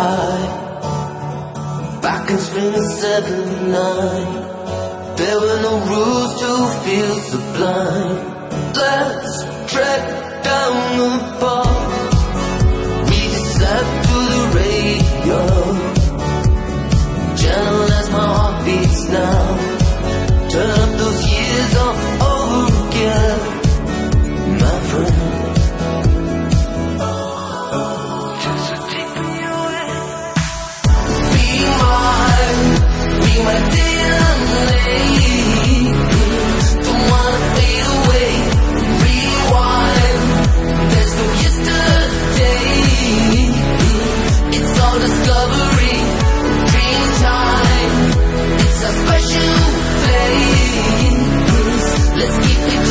Lie, back in spring of '79, there were no rules to feel sublime. Let's trek down the path. We just slept to the radio, as my heart beats now.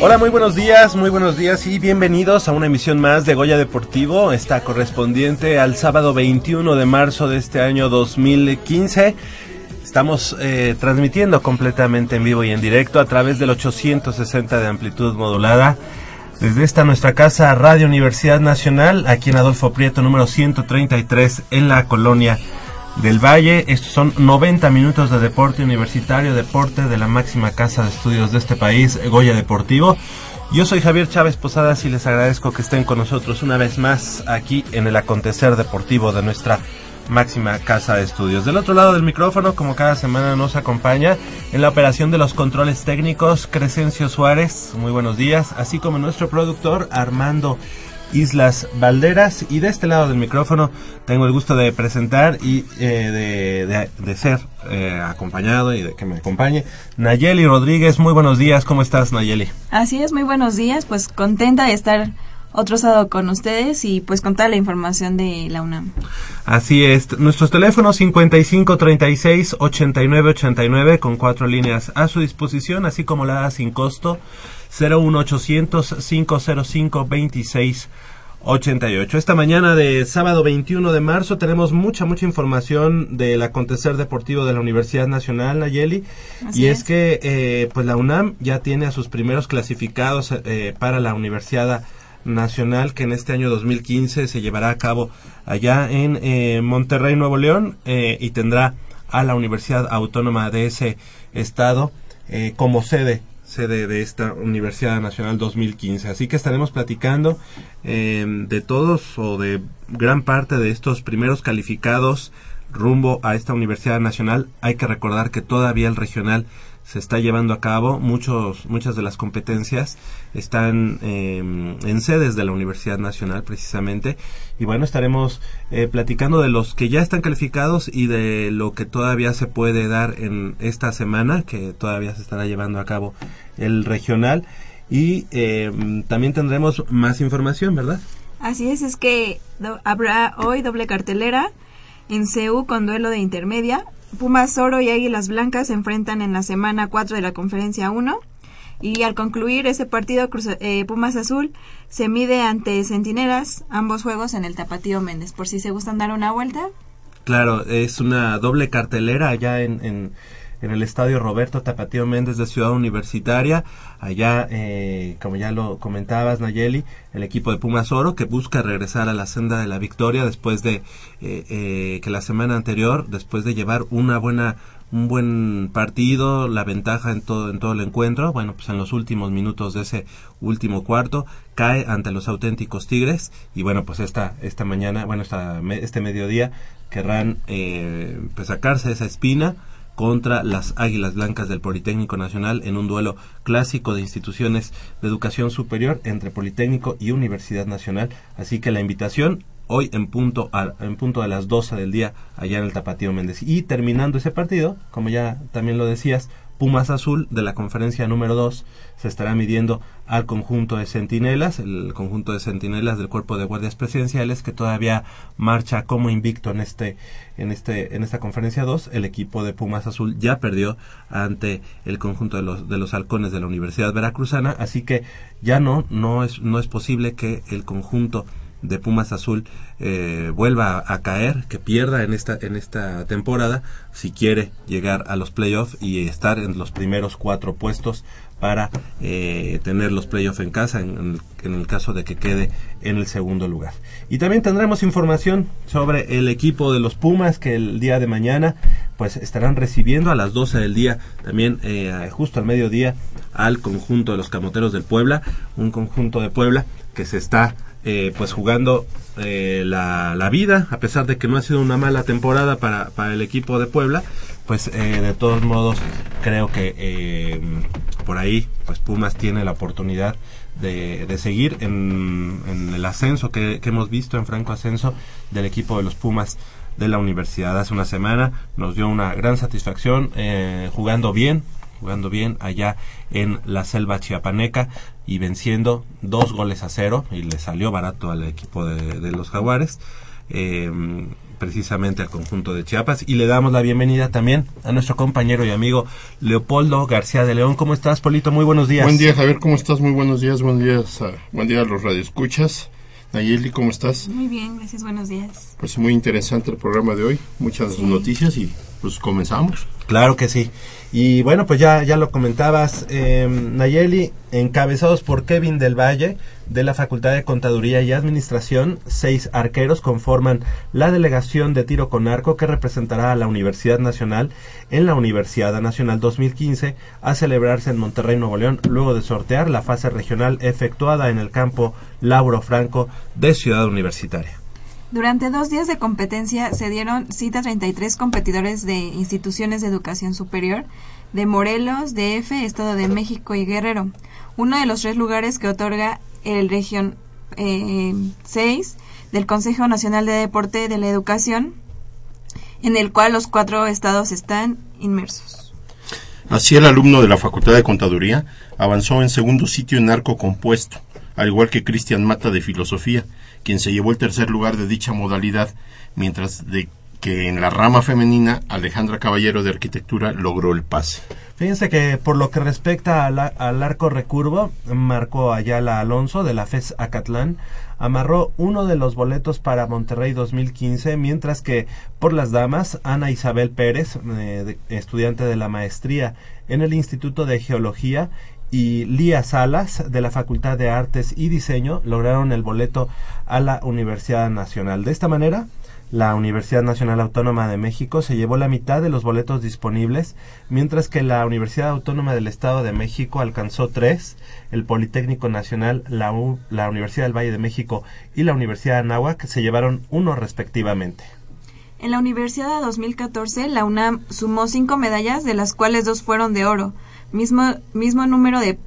Hola, muy buenos días, muy buenos días y bienvenidos a una emisión más de Goya Deportivo, esta correspondiente al sábado 21 de marzo de este año 2015. Estamos eh, transmitiendo completamente en vivo y en directo a través del 860 de amplitud modulada. Desde esta nuestra casa Radio Universidad Nacional, aquí en Adolfo Prieto número 133 en la colonia del Valle. Estos son 90 minutos de deporte universitario, deporte de la máxima casa de estudios de este país, Goya Deportivo. Yo soy Javier Chávez Posadas y les agradezco que estén con nosotros una vez más aquí en el acontecer deportivo de nuestra máxima casa de estudios. Del otro lado del micrófono, como cada semana nos acompaña en la operación de los controles técnicos, Crescencio Suárez, muy buenos días, así como nuestro productor Armando Islas Valderas. Y de este lado del micrófono tengo el gusto de presentar y eh, de, de- de ser eh, acompañado y de que me acompañe Nayeli Rodríguez. Muy buenos días, ¿cómo estás Nayeli? Así es, muy buenos días, pues contenta de estar otro sábado con ustedes y pues con toda la información de la UNAM. Así es, nuestros teléfonos 55 36 89 89 con cuatro líneas a su disposición, así como la sin costo 01800 505 26 88. Esta mañana de sábado 21 de marzo tenemos mucha, mucha información del acontecer deportivo de la Universidad Nacional, Nayeli. Así y es, es. que eh, pues la UNAM ya tiene a sus primeros clasificados eh, para la Universidad Nacional que en este año 2015 se llevará a cabo allá en eh, Monterrey, Nuevo León eh, y tendrá a la Universidad Autónoma de ese estado eh, como sede sede de esta Universidad Nacional 2015. Así que estaremos platicando eh, de todos o de gran parte de estos primeros calificados rumbo a esta Universidad Nacional. Hay que recordar que todavía el regional se está llevando a cabo. Muchos, muchas de las competencias están eh, en sedes de la Universidad Nacional precisamente. Y bueno, estaremos eh, platicando de los que ya están calificados y de lo que todavía se puede dar en esta semana, que todavía se estará llevando a cabo el regional. Y eh, también tendremos más información, ¿verdad? Así es, es que habrá hoy doble cartelera en CEU con duelo de intermedia. Pumas Oro y Águilas Blancas se enfrentan en la semana 4 de la conferencia 1. Y al concluir ese partido, eh, Pumas Azul se mide ante Centinelas, ambos juegos en el Tapatío Méndez. Por si se gustan dar una vuelta, Claro, es una doble cartelera allá en, en el estadio Roberto Tapatío Méndez de Ciudad Universitaria. Allá, eh, como ya lo comentabas, Nayeli, el equipo de Pumas Oro que busca regresar a la senda de la victoria después de eh, eh, que la semana anterior, después de llevar una buena un buen partido, la ventaja en todo, en todo el encuentro. Bueno, pues en los últimos minutos de ese último cuarto cae ante los auténticos Tigres y bueno, pues esta, esta mañana, bueno, esta, este mediodía querrán eh, pues sacarse esa espina contra las Águilas Blancas del Politécnico Nacional en un duelo clásico de instituciones de educación superior entre Politécnico y Universidad Nacional. Así que la invitación hoy en punto, a, en punto de las 12 del día allá en el Tapatío Méndez. Y terminando ese partido, como ya también lo decías, Pumas Azul de la conferencia número 2 se estará midiendo al conjunto de centinelas, el conjunto de centinelas del cuerpo de guardias presidenciales que todavía marcha como invicto en este en este en esta conferencia 2, el equipo de Pumas Azul ya perdió ante el conjunto de los de los halcones de la Universidad Veracruzana, así que ya no no es no es posible que el conjunto de Pumas Azul eh, vuelva a, caer, que pierda en esta, en esta temporada si quiere llegar a los playoffs y estar en los primeros cuatro puestos para eh, tener los playoffs en casa en, el caso de que quede en el segundo lugar. Y también tendremos información sobre el equipo de los Pumas que el día de mañana pues estarán recibiendo a las 12 del día, también eh, justo al mediodía, al conjunto de los Camoteros del Puebla, un conjunto de Puebla que se está eh, pues jugando eh, la, la, vida, a pesar de que no ha sido una mala temporada para, para el equipo de Puebla, pues eh, de todos modos creo que por ahí pues Pumas tiene la oportunidad de, de seguir en, el ascenso que hemos visto en franco ascenso del equipo de los Pumas de la universidad. Hace una semana nos dio una gran satisfacción jugando bien jugando bien allá en la selva chiapaneca y venciendo dos goles a cero y le salió barato al equipo de, los jaguares. Eh, precisamente al conjunto de Chiapas y le damos la bienvenida también a nuestro compañero y amigo Leopoldo García de León. ¿Cómo estás, Polito? Muy buenos días. Buen día, Javier. ¿Cómo estás? Muy buenos días. Buen día, buen día a los radioescuchas. Nayeli, ¿cómo estás? Muy bien, gracias. Buenos días. Pues muy interesante el programa de hoy. Muchas noticias y pues comenzamos. Claro que sí. Y bueno, pues ya, ya lo comentabas, eh, Nayeli, encabezados por Kevin del Valle, de la Facultad de Contaduría y Administración, seis arqueros conforman la delegación de tiro con arco que representará a la Universidad Nacional en la Universidad Nacional 2015 a celebrarse en Monterrey, Nuevo León, luego de sortear la fase regional efectuada en el campo Lauro Franco de Ciudad Universitaria. Durante dos días de competencia se dieron cita a 33 competidores de instituciones de educación superior de Morelos, DF, Estado de México y Guerrero, uno de los tres lugares que otorga el región 6 eh, del Consejo Nacional de Deporte de la Educación, en el cual los cuatro estados están inmersos. Así el alumno de la Facultad de Contaduría avanzó en segundo sitio en arco compuesto, al igual que Cristian Mata de Filosofía, quien se llevó el tercer lugar de dicha modalidad, mientras de que en la rama femenina Alejandra Caballero de Arquitectura logró el pase. Fíjense que por lo que respecta al, arco recurvo, Marco Ayala Alonso de la FES Acatlán amarró uno de los boletos para Monterrey 2015, mientras que por las damas, Ana Isabel Pérez, eh, estudiante de la maestría en el Instituto de Geología, y Lía Salas de la Facultad de Artes y Diseño lograron el boleto a la Universidad Nacional. De esta manera, la Universidad Nacional Autónoma de México se llevó la mitad de los boletos disponibles, mientras que la Universidad Autónoma del Estado de México alcanzó tres, el Politécnico Nacional, la, la Universidad del Valle de México y la Universidad de Anáhuac se llevaron uno respectivamente. En la Universidad de 2014, la UNAM sumó cinco medallas, de las cuales dos fueron de oro mismo, mismo número de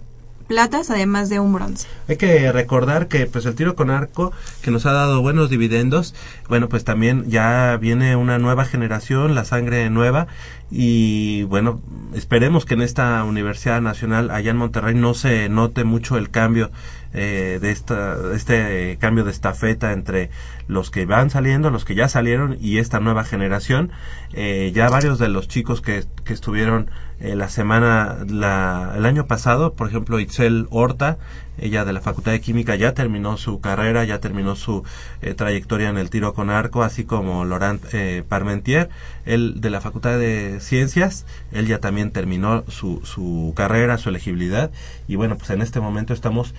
platas, además de un bronce. Hay que recordar que pues el tiro con arco que nos ha dado buenos dividendos, bueno, pues también ya viene una nueva generación, la sangre nueva y bueno, esperemos que en esta Universidad Nacional allá en Monterrey no se note mucho el cambio eh, de esta, este cambio de estafeta entre los que van saliendo, los que ya salieron y esta nueva generación. Eh, ya varios de los chicos que, que estuvieron eh, la semana, la, el año pasado, por ejemplo, Itzel Horta, ella de la Facultad de Química ya terminó su carrera, ya terminó su eh, trayectoria en el tiro con arco, así como Laurent eh, Parmentier, él de la Facultad de Ciencias, él ya también terminó su, su carrera, su elegibilidad, y bueno, pues en este momento estamos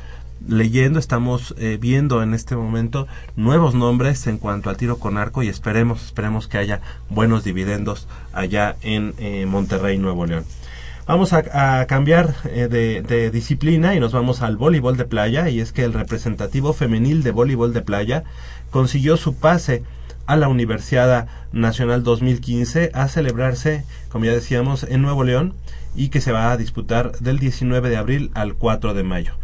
leyendo, estamos eh, viendo en este momento nuevos nombres en cuanto al tiro con arco y esperemos, esperemos que haya buenos dividendos allá en eh, Monterrey, Nuevo León. Vamos a, cambiar eh, de, de disciplina y nos vamos al voleibol de playa y es que el representativo femenil de voleibol de playa consiguió su pase a la Universidad Nacional 2015 a celebrarse, como ya decíamos, en Nuevo León y que se va a disputar del 19 de abril al 4 de mayo.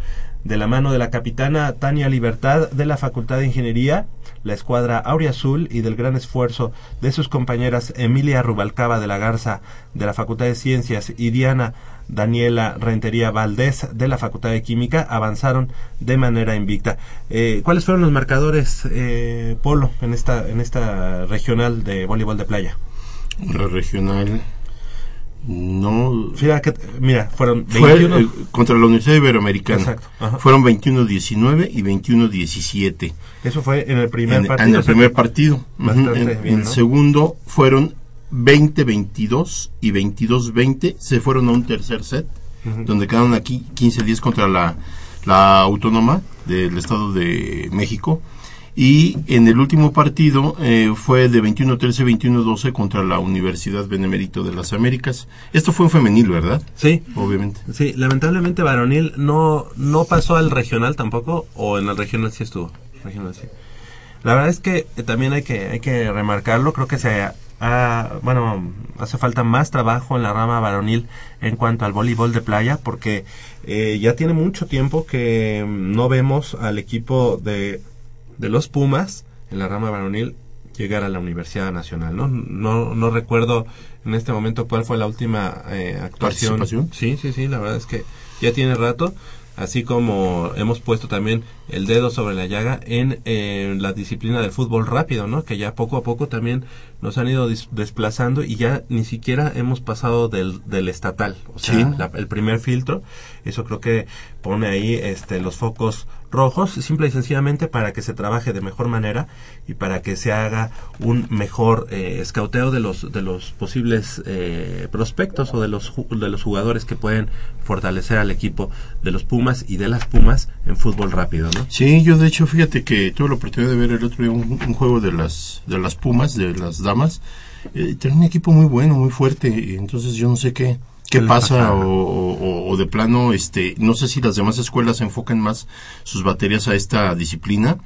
De la mano de la capitana Tania Libertad de la Facultad de Ingeniería, la escuadra Aurea Azul y del gran esfuerzo de sus compañeras Emilia Rubalcaba de la Garza de la Facultad de Ciencias y Diana Daniela Rentería Valdés de la Facultad de Química avanzaron de manera invicta. Eh, ¿Cuáles fueron los marcadores, eh, Polo, en esta, en esta regional de voleibol de playa? La regional no Mira, que, mira fueron fue 21. eh, contra la Universidad Iberoamericana. Exacto, ajá. Fueron 21-19 y 21-17 Eso fue en el primer en, partido. en el primer partido. Bastante En, bien, en ¿no? segundo fueron 20-22 y 22-20. Se fueron a un tercer set, donde quedaron aquí 15-10 contra la, la autónoma del Estado de México. Y en el último partido eh, fue de 21-13, 21-12 contra la Universidad Benemérito de las Américas. Esto fue un femenil, ¿verdad? Sí, Obviamente. Sí, lamentablemente varonil no, no pasó al regional tampoco, o en el regional sí estuvo. Regional sí. La verdad es que eh, también hay que, hay que remarcarlo, creo que se ha, bueno, hace falta más trabajo en la rama varonil en cuanto al voleibol de playa, porque eh, ya tiene mucho tiempo que mm, no vemos al equipo de, de los Pumas en la rama varonil llegar a la Universidad Nacional, ¿no? No, no recuerdo en este momento cuál fue la última eh, actuación. Sí, sí, sí, la verdad es que ya tiene rato, así como hemos puesto también el dedo sobre la llaga en eh, la disciplina del fútbol rápido, ¿no? Que ya poco a poco también nos han ido desplazando y ya ni siquiera hemos pasado del, del estatal, o sea, Sí. la- el primer filtro. Eso creo que pone ahí este, los focos rojos, simple y sencillamente para que se trabaje de mejor manera y para que se haga un mejor eh, escauteo de los de los posibles eh, prospectos o de los de los jugadores que pueden fortalecer al equipo de los Pumas y de las Pumas en fútbol rápido, ¿no? Sí, yo de hecho, fíjate que tuve la oportunidad de ver el otro día un, un juego de las de las Pumas, de las damas. Eh, tiene un equipo muy bueno, muy fuerte. Entonces yo no sé qué qué ¿Qué le pasa o, o- o de plano, este, no sé si las demás escuelas enfocan más sus baterías a esta disciplina,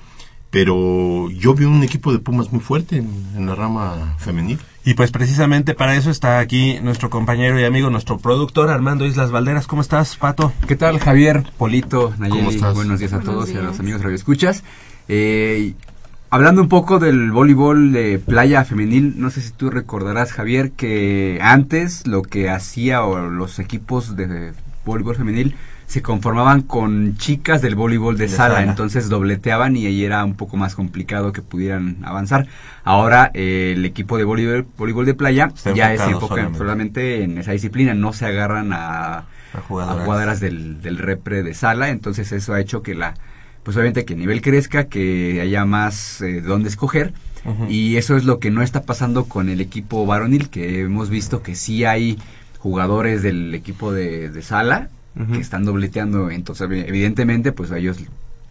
pero yo vi un equipo de Pumas muy fuerte en, en la rama femenil. Y pues precisamente para eso está aquí nuestro compañero y amigo, nuestro productor Armando Islas Valderas. ¿Cómo estás, Pato? ¿Qué tal, Javier, Polito, Nayeli? ¿Cómo estás? Buenos días a Buenos todos y a los amigos Radio Escuchas. Eh, hablando un poco del voleibol de playa femenil, no sé si tú recordarás, Javier, que antes lo que hacía o los equipos de voleibol femenil se conformaban con chicas del voleibol de, De sala, sala. entonces dobleteaban y ahí era un poco más complicado que pudieran avanzar. Ahora eh, el equipo de voleibol, voleibol de playa Está ya se enfoca solamente. en esa disciplina, no se agarran a, A jugadoras del, del repre de sala, entonces eso ha hecho que la, pues obviamente que el nivel crezca, que haya más eh, de dónde escoger, y eso es lo que no está pasando con el equipo varonil, que hemos visto que sí hay jugadores del equipo de, de sala que están dobleteando, entonces evidentemente pues a ellos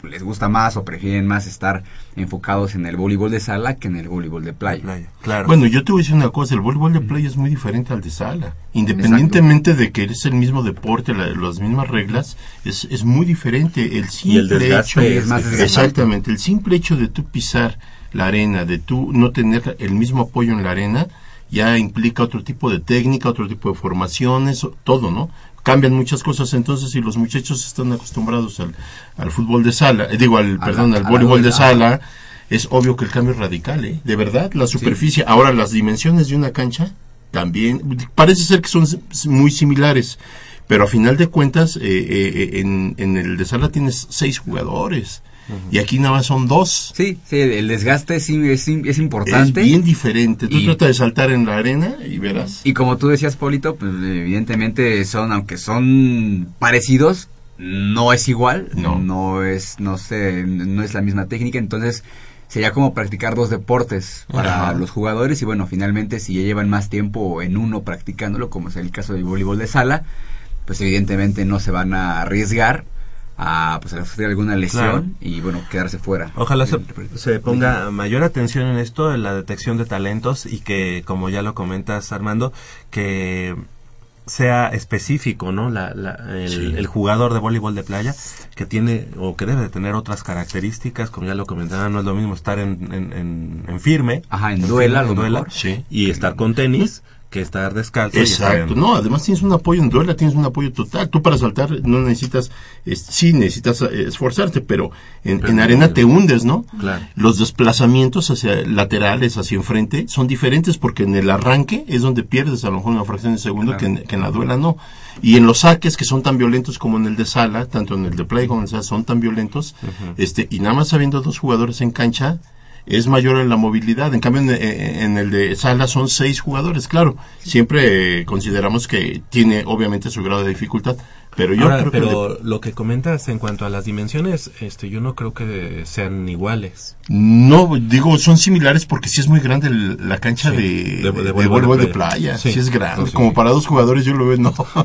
les gusta más o prefieren más estar enfocados en el voleibol de sala que en el voleibol de playa. Playa, Claro. Bueno, yo te voy a decir una cosa, el voleibol de playa es muy diferente al de sala. Independientemente de que es el mismo deporte, la- las mismas reglas, es, es muy diferente. El Y el simple desgaste hecho, es más desgastante. exactamente, el simple hecho de tú pisar la arena, de tú no tener el mismo apoyo en la arena, ya implica otro tipo de técnica, otro tipo de formaciones, todo, ¿no? Cambian muchas cosas, entonces si los muchachos están acostumbrados al, al fútbol de sala, eh, digo, al, A perdón, la- al voleibol de sala, es obvio que el cambio es radical, ¿eh? De verdad, la superficie, ahora las dimensiones de una cancha también, parece ser que son muy similares, pero a final de cuentas, eh, eh, en, en el de sala tienes seis jugadores, y aquí nada más son dos. Sí, sí, el desgaste es, es Es importante. bien diferente. Tú Y- trata de saltar en la arena y verás. Y como tú decías, Polito, pues evidentemente son, aunque son parecidos, no es igual, No. es, no sé, no es la misma técnica, entonces sería como practicar dos deportes para Ajá. los jugadores y bueno, finalmente si ya llevan más tiempo en uno practicándolo, como es el caso del voleibol de sala, pues evidentemente no se van a arriesgar a, pues, a sufrir alguna lesión Claro. y bueno, quedarse fuera. Ojalá se, ponga mayor atención en esto, en la detección de talentos y que, como ya lo comentas, Armando, que sea específico, ¿no? La, la- el, Sí. el jugador de voleibol de playa que tiene o que debe de tener otras características, como ya lo comentaba, no es lo mismo estar en, en, en- en firme, Ajá, en en duela, firme, duela. Sí. y estar con tenis que estar descalzo. Exacto, no, además tienes un apoyo en duela, tienes un apoyo total. Tú para saltar no necesitas, es- sí necesitas eh, esforzarte, pero en, Pero en arena no. te hundes, ¿no? Claro. Los desplazamientos hacia laterales, hacia enfrente, son diferentes porque en el arranque es donde pierdes a lo mejor una fracción de segundo que, en, que en la duela no. Y en los saques que son tan violentos como en el de sala, tanto en el de play como en el de sala, son tan violentos, este, y nada más habiendo dos jugadores en cancha, es mayor en la movilidad. En cambio, en, eh, en el de sala son seis jugadores. Claro, siempre eh, consideramos que tiene obviamente su grado de dificultad, pero yo Ahora, creo que el de- pero lo que comentas en cuanto a las dimensiones, este, yo no creo que sean iguales. no digo son similares porque sí es muy grande el- la cancha Sí, de, de- de, de de voleibol de playa. playa. Sí. Sí, es grande. No, sí, como para dos jugadores yo lo veo, no.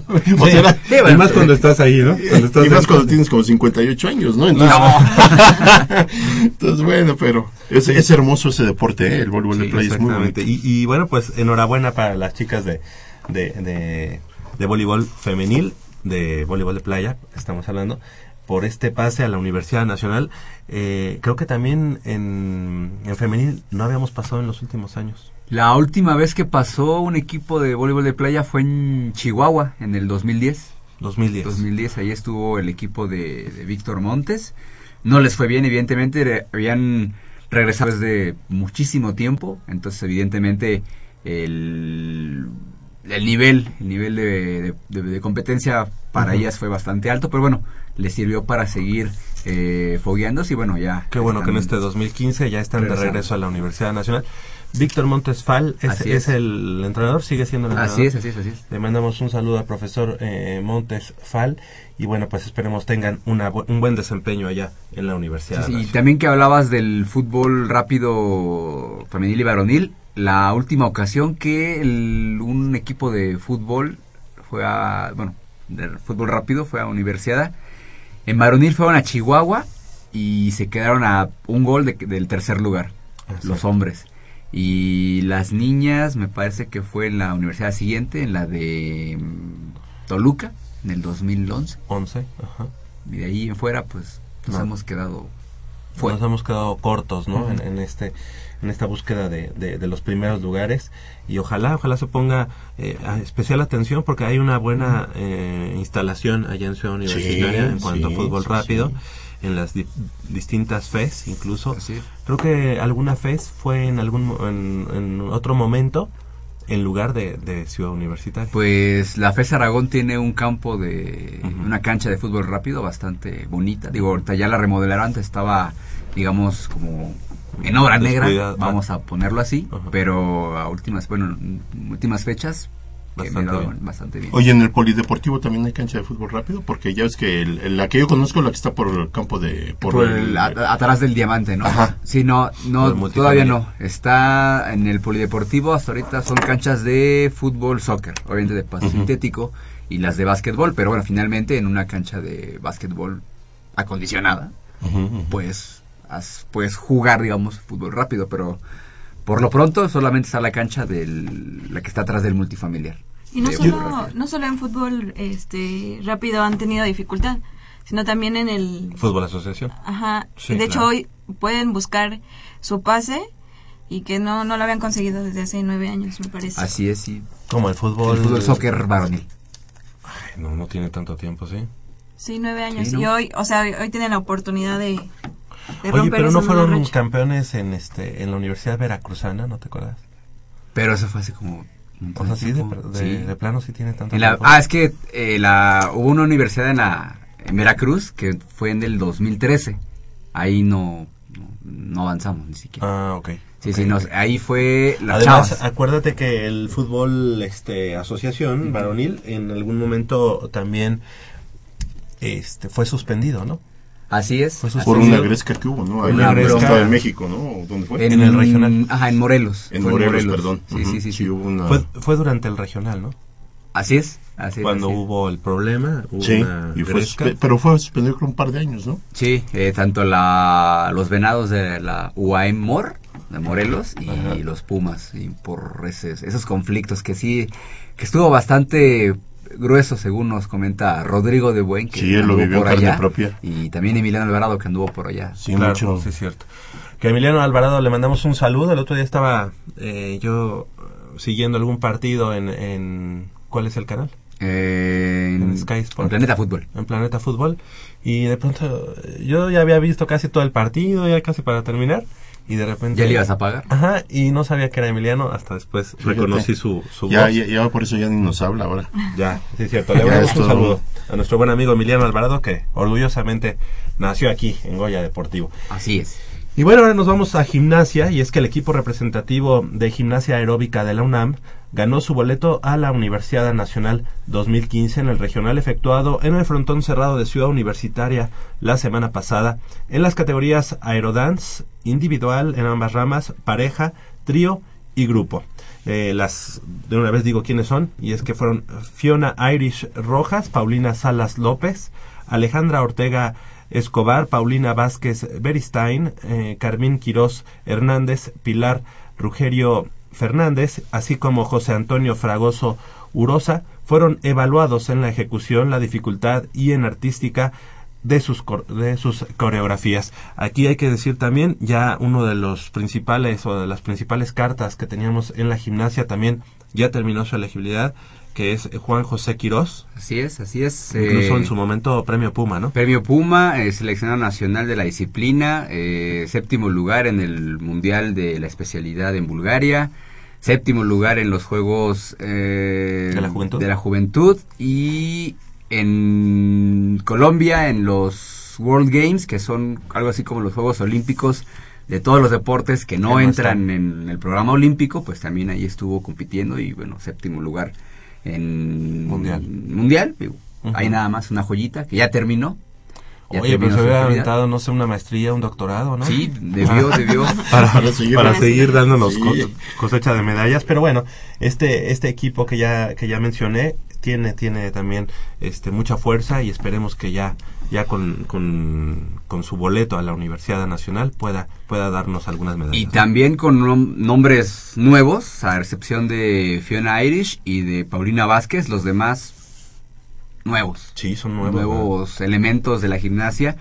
o sea, era- bueno, más cuando estás ahí, ¿no? Cuando estás y más cuando tienes como 58 años, ¿no? Entonces, Entonces, bueno, pero es, es hermoso ese deporte, ¿eh? el voleibol de playa es muy bonito. exactamente. Y, y bueno, pues enhorabuena para las chicas de, de, de, de voleibol femenil, de voleibol de playa, estamos hablando, por este pase a la Universidad Nacional. Eh, creo que también en, en femenil no habíamos pasado en los últimos años. La última vez que pasó un equipo de voleibol de playa fue en Chihuahua, en el 2010. 2010. 2010, ahí estuvo el equipo de, de Víctor Montes. No les fue bien, evidentemente, re- habían regresado desde muchísimo tiempo, entonces evidentemente el, el nivel, el nivel de, de- de- de competencia para ellas fue bastante alto, pero bueno, les sirvió para seguir eh, fogueándose y bueno, ya. Qué bueno que en este 2015 ya están de regreso a la Universidad Nacional. Víctor Montes Fal es, es es. el entrenador, sigue siendo el entrenador. Así es, así es, así es. Le mandamos un saludo al profesor eh, Montes Fal y bueno, pues esperemos tengan una, un buen desempeño allá en la Universidad. Sí, sí, y también que hablabas del fútbol rápido femenil y varonil, la última ocasión que el- un equipo de fútbol fue a, bueno, del fútbol rápido fue a Universidad, en varonil fueron a Chihuahua y se quedaron a un gol de- del tercer lugar, los es. hombres. Y las niñas, me parece que fue en la universidad siguiente, en la de mm, Toluca, en el 2011. 11, ajá. Y de ahí en fuera, pues, nos No. hemos quedado fuera. Nos hemos quedado cortos, ¿no? en, en este en esta búsqueda de, de- de los primeros lugares y ojalá ojalá se ponga eh, a- especial atención porque hay una buena eh, instalación allá en Ciudad Universitaria en cuanto sí, a fútbol sí, rápido sí. en las di- distintas FES incluso creo que alguna FES fue en algún en, en otro momento en lugar de, de Ciudad Universitaria Pues la FES Aragón tiene un campo de Ujú. una cancha de fútbol rápido bastante bonita. Digo, ahorita ya la remodelaron, antes estaba, digamos, como en obra negra, vamos a ponerlo así, Ajá. pero a últimas, bueno, en últimas fechas Bastante bien. bastante bien. Oye, en el polideportivo también hay cancha de fútbol rápido, porque ya ves que el- el- la que yo conozco, la que está por el campo de... Por, por el- el- a- atrás del diamante, ¿no? Ajá. Sí, no, todavía no. Está en el polideportivo, hasta ahorita son canchas de fútbol, soccer, obviamente de paso sintético, y las de básquetbol, pero bueno, finalmente en una cancha de básquetbol acondicionada, pues puedes jugar, digamos, fútbol rápido, pero por lo pronto solamente está la cancha de la que está atrás del multifamiliar. Y no solo, no solo en fútbol este rápido han tenido dificultad, sino también en el... Fútbol Asociación Ajá. Sí, de hecho, claro. hoy pueden buscar su pase y que no, no lo habían conseguido desde hace nueve años, me parece. Así es, sí. como el fútbol El fútbol soccer varonil. Ay, no no tiene tanto tiempo sí Sí, nueve años. Sí, ¿no? Y hoy, o sea, hoy, tienen la oportunidad de Oye, pero no fueron racha. campeones en este en la Universidad Veracruzana, ¿no te acuerdas? Pero eso fue hace como... un O sea, de sí, de, tiempo. de- Sí. de plano sí tiene tanto En la- tiempo. ah, es que eh, la, hubo una universidad en, la, en Veracruz que fue en el 2013. Ahí no, no, no avanzamos ni siquiera. Ah, ok. sí, ok, sí, no, ahí fue las Además, chavas. acuérdate que el fútbol este asociación varonil en algún momento también este fue suspendido, ¿no? Así es. Fue así Por es. una gresca que hubo, ¿no? En el. Estado de México, ¿no? ¿Dónde fue? En el regional. Ajá, en Morelos. En Morelos, perdón. Sí, sí, sí. sí. hubo una... Fue, fue durante el regional, ¿no? Así es, así es. cuando así es. hubo el problema. Hubo Sí, una y fue pero fue suspendido con un par de años, ¿no? Sí, eh, tanto la, los venados de la UAM Mor, de Morelos, y los Pumas, y por ese- esos conflictos que sí, que estuvo bastante grueso, según nos comenta Rodrigo de Buen, que Sí, él lo vivió en por allá, propia. y también Emiliano Alvarado, que anduvo por allá. Sí, Claro, mucho. sí es cierto. Que a Emiliano Alvarado le mandamos un saludo. El otro día estaba eh, yo siguiendo algún partido en, en... ¿Cuál es el canal? Eh, En Sky Sports. en Planeta Fútbol. En Planeta Fútbol. Y de pronto yo ya había visto casi todo el partido, ya casi para terminar. Y de repente... ¿Ya le ibas a pagar? Ajá, y no sabía que era Emiliano hasta después Fíjate. reconocí su, su Ya, voz. ya, ya por eso ya ni nos habla ahora. Ya, sí es cierto. Le es un saludo a nuestro buen amigo Emiliano Alvarado que orgullosamente nació aquí en Goya Deportivo. Así es. Y bueno, ahora nos vamos a gimnasia y es que el equipo representativo de gimnasia aeróbica de la UNAM ganó su boleto a la Universidad Nacional 2015 en el regional efectuado en el frontón cerrado de Ciudad Universitaria la semana pasada en las categorías aerodance, individual en ambas ramas, pareja, trío y grupo. Eh, las de una vez digo quiénes son y es que fueron Fiona Irish Rojas, Paulina Salas López, Alejandra Ortega Escobar, Paulina Vázquez Beristain, eh, Carmín Quirós Hernández, Pilar Rugerio Fernández, así como José Antonio Fragoso Urosa, fueron evaluados en la ejecución, la dificultad y en artística de sus, de sus coreografías. Aquí hay que decir también, ya uno de los principales o de las principales cartas que teníamos en la gimnasia también ya terminó su elegibilidad, que es Juan José Quirós, Así es, así es. incluso eh, en su momento premio Puma, ¿no? Premio Puma, eh, seleccionado nacional de la disciplina, eh, séptimo lugar en el Mundial de la especialidad en Bulgaria, séptimo lugar en los Juegos eh, ¿De la Juventud? de la Juventud y en Colombia en los World Games, que son algo así como los Juegos Olímpicos de todos los deportes que no Que no entran están. en el programa olímpico, pues también ahí estuvo compitiendo y bueno, séptimo lugar en Mundial. mundial digo, hay nada más una joyita que ya terminó. Ya Oye, pero se actividad. aventado, no sé, una maestría, un doctorado, ¿no? Sí, debió, debió. para, Para seguir- para seguir dándonos Sí. cosecha de medallas. Pero bueno, este, este equipo que ya, que ya mencioné tiene, tiene también este, mucha fuerza y esperemos que ya, ya con, con, con su boleto a la Universidad Nacional pueda, pueda darnos algunas medallas. Y también con nom- nombres nuevos, a excepción de Fiona Irish y de Paulina Vázquez, los demás nuevos. Sí, son nuevos. nuevos elementos de la gimnasia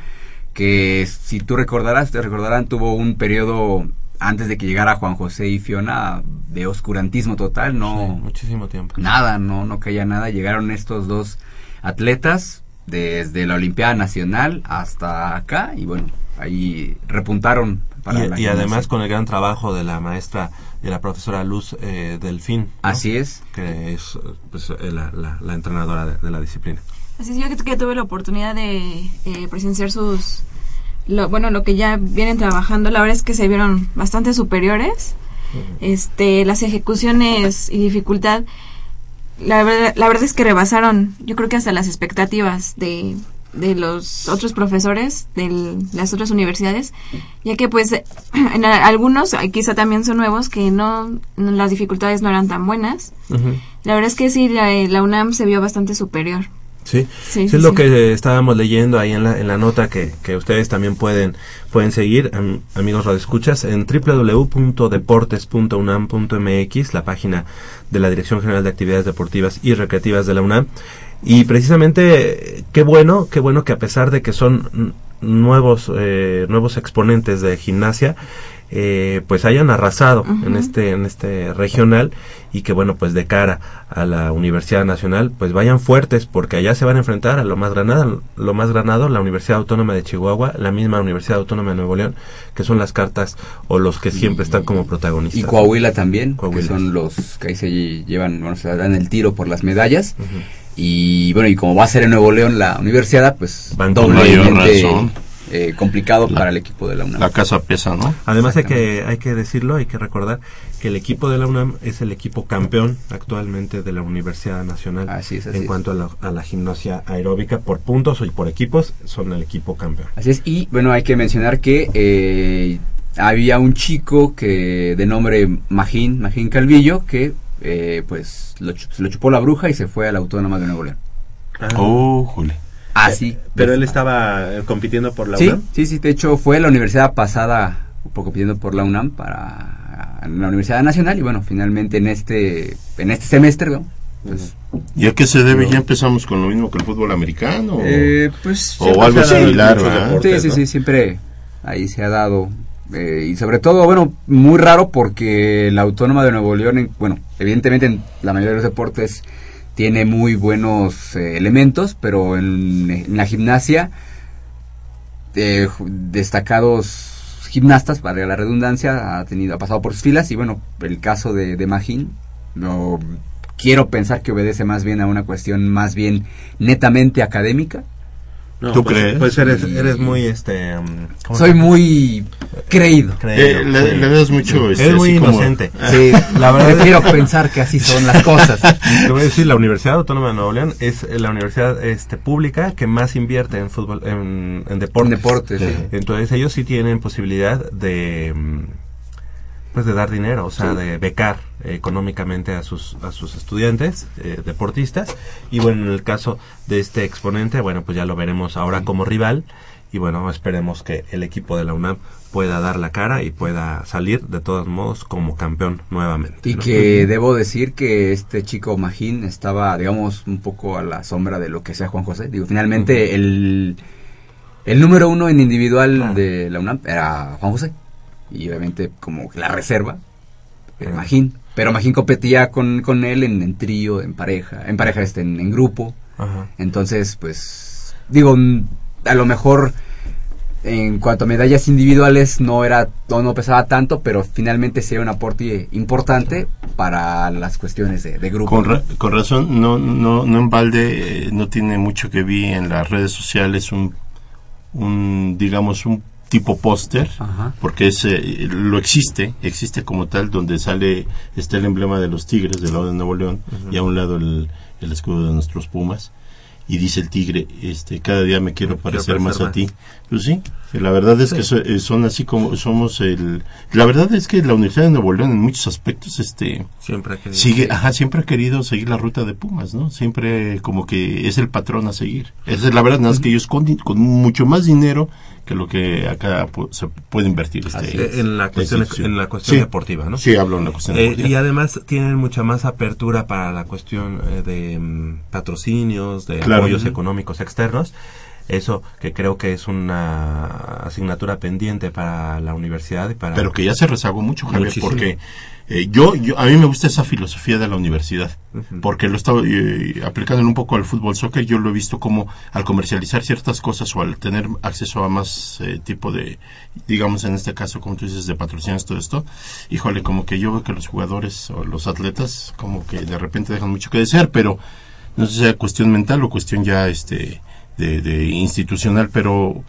que si tú recordarás, te recordarán, tuvo un periodo antes de que llegara Juan José y Fiona de oscurantismo total, Sí, no muchísimo tiempo. nada, no no caía nada, llegaron estos dos atletas desde la Olimpiada Nacional hasta acá y bueno, ahí repuntaron para la Y, además con el gran trabajo de la maestra, de la profesora Luz eh, Delfín. ¿no? Así es. Que es pues, eh, la, la- la entrenadora de, de la disciplina. Así es, yo que, que tuve la oportunidad de eh, presenciar sus, lo, bueno, lo que ya vienen trabajando, la verdad es que se vieron bastante superiores. Este, las ejecuciones y dificultad, la verdad, la verdad es que rebasaron, yo creo que hasta las expectativas de, de los otros profesores de las otras universidades, ya que pues en a- algunos quizá también son nuevos que no, no- las dificultades no eran tan buenas. La verdad es que sí, la, la UNAM se vio bastante superior. Sí, Sí, sí, sí, es lo que estábamos leyendo ahí en la, en la nota que, que ustedes también pueden, pueden seguir, am- amigos radioescuchas, en www.deportes.unam.mx, la página de la Dirección General de Actividades Deportivas y Recreativas de la UNAM. Y precisamente, qué bueno, qué bueno que a pesar de que son nuevos, eh, nuevos exponentes de gimnasia, eh, pues hayan arrasado en este en este regional y que bueno pues de cara a la Universidad Nacional pues vayan fuertes porque allá se van a enfrentar a lo más granado lo más granado la Universidad Autónoma de Chihuahua la misma Universidad Autónoma de Nuevo León que son las cartas o los que siempre están como protagonistas Y Coahuila también, Coahuila. que son los que ahí se llevan, bueno, se dan el tiro por las medallas. Y bueno, y como va a ser en Nuevo León la universidad, pues Van con doblemente mayor razón. Eh, complicado La- para el equipo de la UNAM. La casa pesa, ¿no? Además hay que hay que decirlo, hay que recordar que el equipo de la UNAM es el equipo campeón actualmente de la Universidad Nacional Así es, así en es. cuanto a la, a la gimnasia aeróbica por puntos y por equipos son el equipo campeón. Así es, y bueno, hay que mencionar que eh, había un chico que de nombre Magín, Magín Calvillo, que eh, pues lo, lo chupó la bruja y se fue a la Autónoma de Nuevo León. Ah. Oh, Así. Pero él estaba eh, compitiendo por la Sí, UNAM. sí, sí, de hecho fue la universidad pasada por compitiendo por la UNAM para en la Universidad Nacional y bueno, finalmente en este en este semestre, ¿no? Pues, ¿Y a qué se debe? ¿Ya empezamos con lo mismo que el fútbol americano? eh, pues o algo similar, deportes. sí, sí, ¿no? sí, siempre ahí se ha dado eh, y sobre todo, bueno, muy raro porque la Autónoma de Nuevo León, en- bueno, evidentemente en la mayoría de los deportes tiene muy buenos eh, elementos, pero en, la gimnasia eh, destacados gimnastas, para la redundancia, ha tenido ha pasado por sus filas y bueno, el caso de, de no quiero pensar que obedece más bien a una cuestión más bien netamente académica. No, ¿Tú pues, crees? Pues eres, eres muy, este... um, ¿cómo Soy muy creído. Creído, Eh, le, sí. le das mucho... este, Eres muy así como- inocente. Sí, La verdad es- prefiero pensar que así son las cosas. Te voy a decir, la Universidad Autónoma de Nuevo León es la universidad este, pública que más invierte en fútbol, en, en deportes. En deportes, sí. Entonces ellos sí tienen posibilidad de, mm, pues de dar dinero, o sea, de becar eh, económicamente a sus a sus estudiantes eh, deportistas. Y bueno, en el caso de este exponente, bueno, pues ya lo veremos ahora como rival. Y bueno, esperemos que el equipo de la UNAM pueda dar la cara y pueda salir de todos modos como campeón nuevamente. Y ¿no? que debo decir que este chico Magín estaba, digamos, un poco a la sombra de lo que sea Juan José. Digo, finalmente el, el número uno en individual Claro. de la UNAM era Juan José. Y obviamente como la reserva era. Magín. Pero Magín competía con, con él en, en trío, en pareja, en pareja, este, en, en grupo. Ajá. Entonces, pues, digo, a lo mejor en cuanto a medallas individuales no era no, no pesaba tanto, pero finalmente sí era un aporte importante para las cuestiones de, de grupo. Con, ra- con razón, no, no, no en balde, eh, no tiene mucho que vi en las redes sociales un, un digamos, un tipo póster, porque es, eh, lo existe, existe como tal, donde sale, está el emblema de los tigres del lado de Nuevo León y a un lado el, el escudo de nuestros pumas. Y dice el tigre, este, cada día me quiero Me quiero parecer más a ti. Pues sí, la verdad es que eh, son así como somos el... La verdad es que la Universidad de Nuevo León en muchos aspectos, este, Siempre ha querido- Sigue, ajá, siempre ha querido seguir la ruta de Pumas, ¿no? Siempre como que es el patrón a seguir. Esa es la verdad, nada más que ellos con, con mucho más dinero que lo que acá se puede invertir. Este, en la cuestión, en la cuestión Sí. deportiva, ¿no? Sí, hablo en la cuestión Eh, deportiva. y además tienen mucha más apertura para la cuestión eh, de mm, patrocinios, de Claro. apoyos económicos externos. Eso que creo que es una asignatura pendiente para la universidad y para... Pero que ya se rezagó mucho, Javier, Muchísimo. porque eh, yo, yo, a mí me gusta esa filosofía de la universidad, porque lo he estado eh, aplicando un poco al fútbol soccer, yo lo he visto como al comercializar ciertas cosas o al tener acceso a más eh, tipo de, digamos en este caso, como tú dices, de patrocinios, todo esto, híjole, como que yo veo que los jugadores o los atletas como que de repente dejan mucho que desear, pero no sé si sea cuestión mental o cuestión ya este de, de institucional, pero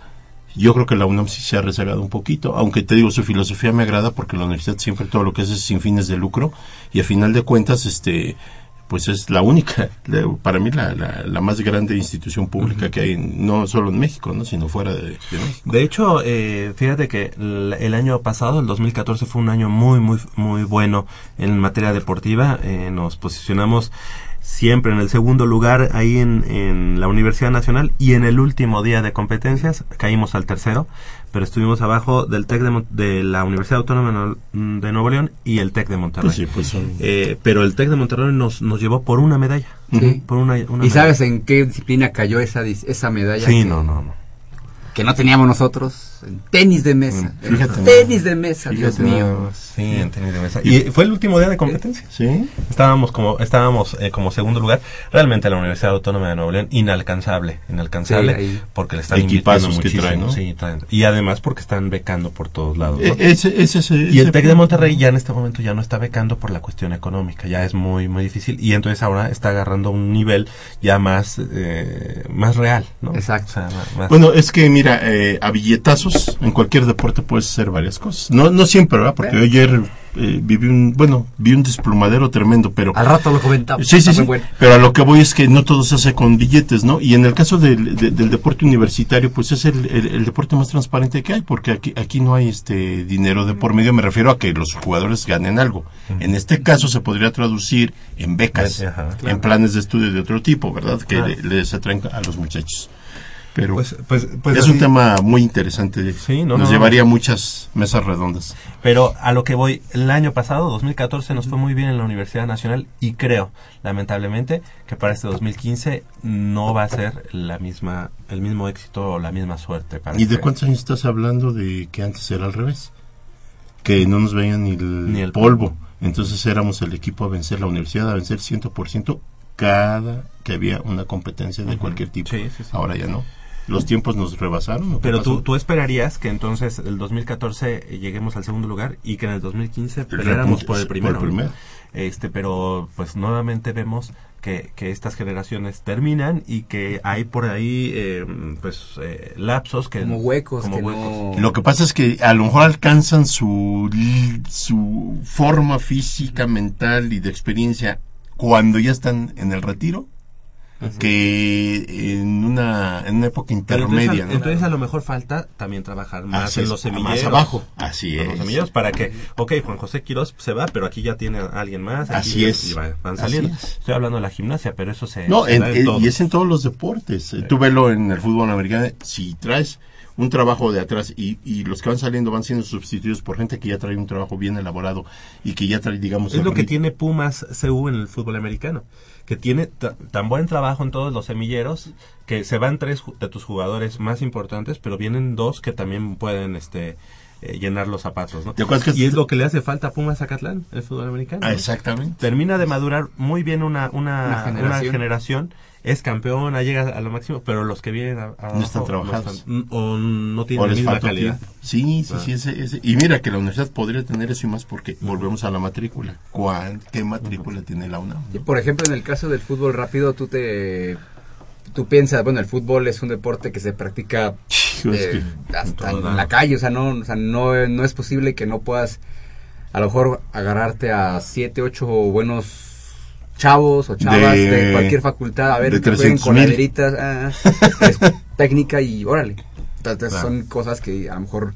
yo creo que la UNAM sí se ha rezagado un poquito, aunque te digo, su filosofía me agrada porque la universidad siempre todo lo que hace es sin fines de lucro y a final de cuentas, este pues es la única, para mí la, la, la más grande institución pública que hay, no solo en México, ¿no? sino fuera de, de México. De hecho, eh, fíjate que el, el año pasado, el 2014, fue un año muy, muy, muy bueno en materia deportiva. Eh, nos posicionamos siempre en el segundo lugar ahí en, en la Universidad Nacional y en el último día de competencias caímos al tercero, pero estuvimos abajo del TEC de, Mon- de la Universidad Autónoma de Nue- de Nuevo León y el TEC de Monterrey. Pues sí, pues son- Eh, pero el TEC de Monterrey nos, nos llevó por una medalla. Sí. Por una, una ¿Y medalla. sabes en qué disciplina cayó esa, esa medalla? Sí, que, no, no, no. que no teníamos nosotros. En tenis de mesa. Fíjate. En tenis de mesa, Dios mío. Sí, en tenis de mesa. Y fue el último día de competencia. ¿Sí? Estábamos como estábamos eh, como segundo lugar. Realmente la Universidad Autónoma de Nuevo León inalcanzable, inalcanzable Sí, porque le están que muchísimo. traen, ¿no? Sí, traen. Y además porque están becando por todos lados. ¿no? E- ese, ese, ese- y el TEC de. Monterrey ya en este momento ya no está becando por la cuestión económica, ya es muy muy difícil y entonces ahora está agarrando un nivel ya más eh, más real, ¿no? Exacto. O sea, más- más- Bueno, es que mira, eh, a billetazos en cualquier deporte puedes hacer varias cosas. No, no siempre, ¿verdad? Porque ayer eh, viví un, bueno, vi un desplomadero tremendo, pero... Al rato lo comentamos. Sí, sí, sí. bueno. Pero a lo que voy es que no todo se hace con billetes, ¿no? Y en el caso del, de- del deporte universitario, pues es el, el- el deporte más transparente que hay, porque aquí, aquí no hay este dinero de por medio. Me refiero a que los jugadores ganen algo. En este caso se podría traducir en becas, Ajá. en planes de estudio de otro tipo, ¿verdad? Que le- les atraen a los muchachos. Pero Pues, pues, pues es así- un tema muy interesante. Sí, no, Nos no. llevaría a muchas mesas redondas. Pero a lo que voy, el año pasado, 2014, nos fue muy bien en la Universidad Nacional y creo, lamentablemente, que para este 2015 no va a ser la misma, el mismo éxito o la misma suerte. Para ¿Y de este- cuántos años estás hablando de que antes era al revés? Que no nos veían ni el, Ni el polvo. Entonces éramos el equipo a vencer, la universidad a vencer 100% cada que había una competencia de cualquier tipo. Sí, sí, sí. Ahora ya no. ¿Los tiempos nos rebasaron? ¿o qué Pero tú, tú esperarías que entonces el 2014 lleguemos al segundo lugar y que en el 2015 peleáramos por el primero. por el primero. Este, pero pues nuevamente vemos que, que estas generaciones terminan y que hay por ahí eh, pues eh, lapsos que Como huecos como que huecos. no... Lo que pasa es que a lo mejor alcanzan su, su forma física, mental y de experiencia cuando ya están en el retiro, que en una, en una época intermedia. entonces, ¿no? entonces a lo mejor falta también trabajar más Así en es, los a más semilleros. abajo. Así En los es. semilleros para que, ok, Juan José Quiroz se va, pero aquí ya tiene a alguien más. aquí Así es. y van saliendo. es. Estoy hablando de la gimnasia, pero eso se, No, se en- da en en- todo. y es en todos los deportes. Eh, Tú velo en el fútbol americano. Si traes un trabajo de atrás y, y los que van saliendo van siendo sustituidos por gente que ya trae un trabajo bien elaborado y que ya trae, digamos, Es lo que tiene Pumas CU en el fútbol americano, que tiene ta- tan buen trabajo en todos los semilleros que se van tres de tus jugadores más importantes, pero vienen dos que también pueden este eh, llenar los zapatos, ¿no? ¿Te acuerdas que- Y es lo que le hace falta a Pumas Zacatlán, el fútbol americano. Ah, ¿no? exactamente. Termina de madurar muy bien una, una, Una una generación. es campeona, llega a lo máximo, pero los que vienen a, a No están trabajados. están- o no tienen O la les misma falta calidad. tiempo. Sí, sí, Ah. sí. Ese, ese- Y mira que la universidad podría tener eso y más porque volvemos a la matrícula. ¿Cuán, ¿Qué matrícula tiene la UNAM? Y, por ejemplo, en el caso del fútbol rápido, tú te tú piensas, bueno, el fútbol es un deporte que se practica eh, hasta en la calle, o sea, no, o sea, no, no es posible que no puedas a lo mejor agarrarte a siete, ocho buenos chavos o chavas de, De- cualquier facultad a ver que jueguen 300,000. coladeritas, ah, es técnica y órale. Entonces Claro. son cosas que a lo mejor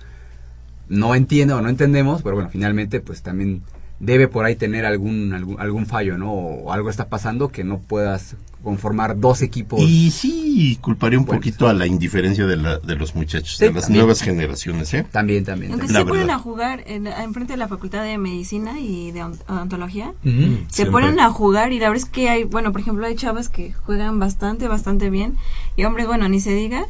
no entiendo o no entendemos, pero bueno, finalmente pues también debe por ahí tener algún algún, algún fallo, ¿no? O algo está pasando que no puedas conformar dos equipos. Y sí, culparía un Bueno, poquito a la indiferencia de, la, de los muchachos, Sí, de las también. nuevas generaciones, ¿eh? También, también. Aunque también. Se ponen a jugar en, enfrente de la Facultad de Medicina y de ont- odontología. Ujú. Se Siempre. ponen a jugar y la verdad es que hay, bueno, por ejemplo, hay chavas que juegan bastante, bastante bien y hombres, bueno, ni se diga.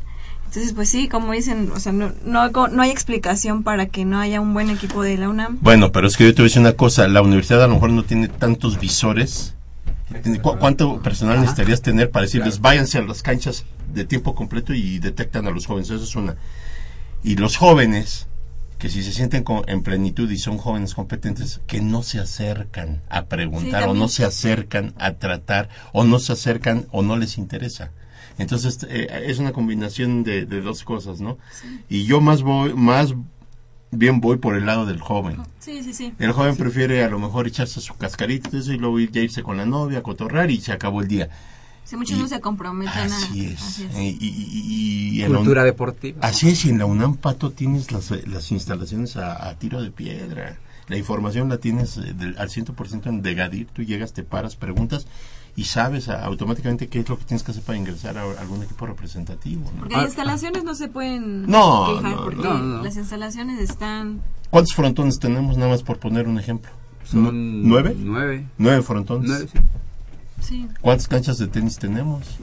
Entonces, pues sí, como dicen, o sea, no, no, no hay explicación para que no haya un buen equipo de la UNAM. Bueno, pero es que yo te voy a decir una cosa, la universidad a lo mejor no tiene tantos visores. ¿Cu- ¿Cuánto personal Ajá. necesitarías tener para decirles Claro. váyanse a las canchas de tiempo completo y detectan a los jóvenes? Eso es una. Y los jóvenes, que si se sienten con- en plenitud y son jóvenes competentes, que no se acercan a preguntar Sí, o no se acercan a tratar o no se acercan o no les interesa. Entonces eh, es una combinación de, de dos cosas, ¿no? Y yo más voy, más bien voy por el lado del joven. Sí, sí, sí. El joven prefiere a lo mejor echarse su cascarita y eso, y luego ir- ya irse con la novia, a cotorrar y se acabó el día. Si muchos Y- no se comprometen a... Así es. así es. Y, y- y- y en Cultura un- deportiva. Así es, y en la UNAM Pato tienes las, eh, las instalaciones a, a tiro de piedra. La información la tienes eh, del- al 100% en Degadir. Tú llegas, te paras, preguntas y sabes ah, automáticamente qué es lo que tienes que hacer para ingresar a, algún equipo representativo. ¿no? Porque las instalaciones no se pueden No, quejar no, porque no, no. las instalaciones están... ¿Cuántos frontones tenemos nada más por poner un ejemplo? Son ¿Nueve? Nueve. Nueve frontones. Nueve, sí. Sí. ¿Cuántas canchas de tenis tenemos?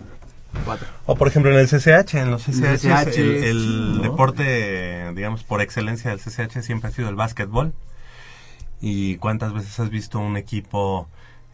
Cuatro. O por ejemplo en el CCH, en los CCH, CCH, el, el deporte, digamos, por excelencia del CCH siempre ha sido el básquetbol. ¿Y cuántas veces has visto un equipo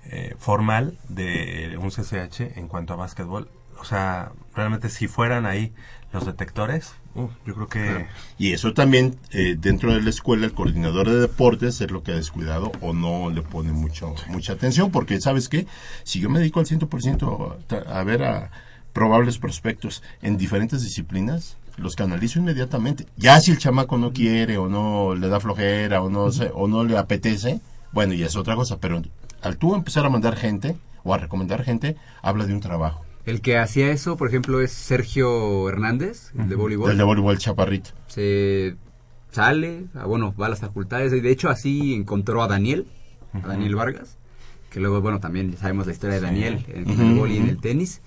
eh, formal de un CCH en cuanto a básquetbol? O sea, realmente si fueran ahí los detectores, uh, yo creo que... Y eso también, eh, dentro de la escuela, el coordinador de deportes es lo que ha descuidado o no le pone mucho, mucha atención, porque ¿sabes qué? Si yo me dedico al 100% a, a ver a probables prospectos en diferentes disciplinas, los canalizo inmediatamente. Ya si el chamaco no quiere o no le da flojera o no, se- o no le apetece, Bueno, y es otra cosa, pero al tú empezar a mandar gente o a recomendar gente, habla de un trabajo. El que hacía eso, por ejemplo, es Sergio Hernández, el de voleibol. El de voleibol chaparrito. Se sale, ah, bueno, va a las facultades. y De hecho, así encontró a Daniel, a Daniel Vargas, que luego, bueno, también sabemos la historia de Daniel en el voleibol y en el tenis.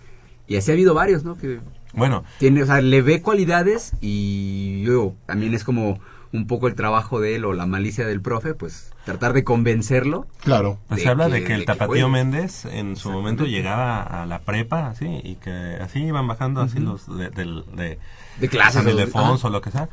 Y así ha habido varios, ¿no? Que Bueno, tiene, o sea, le ve cualidades y luego también es como un poco el trabajo de él o la malicia del profe, pues tratar de convencerlo. Claro. Pues de se habla que- de que el de tapatío. Méndez en su momento llegaba a la prepa, así, y que así iban bajando así los de, del- de, De clases, o lo que sea.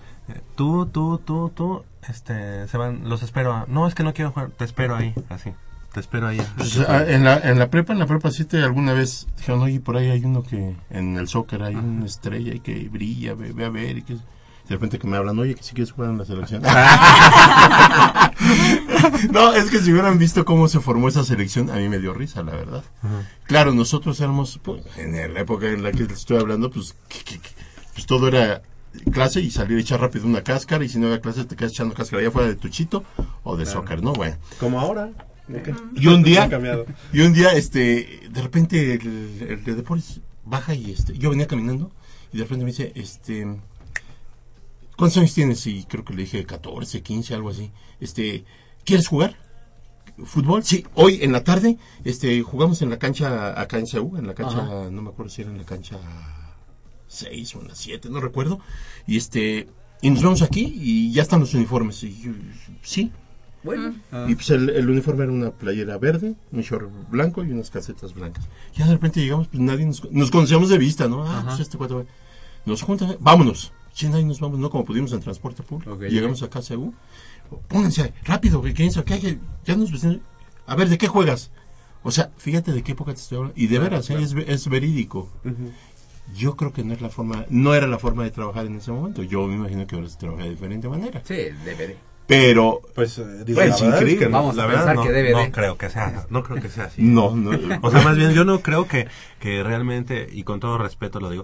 Tú, tú, tú, tú, este, se van, los espero. a- no, es que no quiero jugar, te espero ahí, así. Te espero ahí. Pues, ah, en, la, en la prepa, en la prepa 7, alguna vez dijeron, oye, por ahí hay uno que en el soccer hay una estrella y que brilla, ve, ve a ver. Y que... De repente que me hablan, oye, que si quieres jugar en la selección. no, es que si hubieran visto cómo se formó esa selección, a mí me dio risa, la verdad. Claro, nosotros éramos, pues, en la época en la que les estoy hablando, pues, que- que- que- pues todo era clase y salir a echar rápido una cáscara y si no había clase te quedas echando cáscara ya fuera de tuchito o de soccer, ¿no? Bueno. Como ahora. Y un día, y un día, este, de repente el, el de deportes baja y este, yo venía caminando y de repente me dice, este, ¿cuántos años tienes? Y creo que le dije 14, 15, algo así. Este, ¿quieres jugar? ¿Fútbol? Sí, hoy en la tarde, este, jugamos en la cancha acá en Ceú, en la cancha, no me acuerdo si era en la cancha 6 o en la 7, no recuerdo. Y este, y nos vamos aquí y ya están los uniformes. Y yo, sí, Bueno, y pues el, el uniforme era una playera verde, un short blanco y unas calcetas blancas. Ya de repente llegamos, pues nadie nos, nos conocíamos de vista, ¿no? Ah, pues este cuatro nos juntan, vámonos. Sí, nadie nos vamos, no como pudimos en transporte público. Llegamos acá a Ceú. Pónganse, rápido, que ¿qué hay? ya nos vestimos. A ver, ¿de qué juegas? O sea, fíjate de qué época te estoy hablando. Y de veras, ¿eh? es, ve- es verídico. Yo creo que no es la forma, no era la forma de trabajar en ese momento. Yo me imagino que ahora se trabaja de diferente manera. sí, deberé. Pero Pues, eh, digo, Pues, la verdad es increíble. que no, Vamos a verdad pensar no, que debe no de. creo que sea, no creo que sea así. no, no. O sea, más bien yo no creo que, que realmente, y con todo respeto lo digo,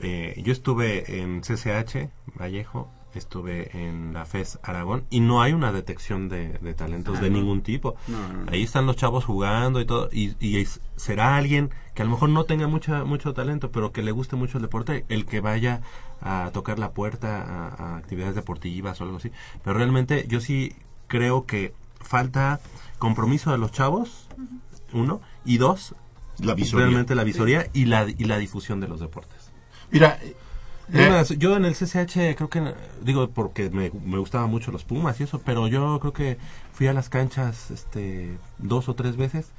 eh, yo estuve en CCH, Vallejo, estuve en la FES Aragón, y no hay una detección de, de talentos de ningún tipo. No, no, no. Ahí están los chavos jugando y todo, y, y es- será alguien que a lo mejor no tenga mucha, mucho talento, pero que le guste mucho el deporte, el que vaya a tocar la puerta a, a actividades deportivas o algo así. Pero realmente yo sí creo que falta compromiso de los chavos, uno, y dos, La visoría. realmente la visoría y la, y la difusión de los deportes. Mira, eh, yo en el CCH creo que, digo, porque me, me gustaban mucho los Pumas y eso, pero yo creo que fui a las canchas este dos o tres veces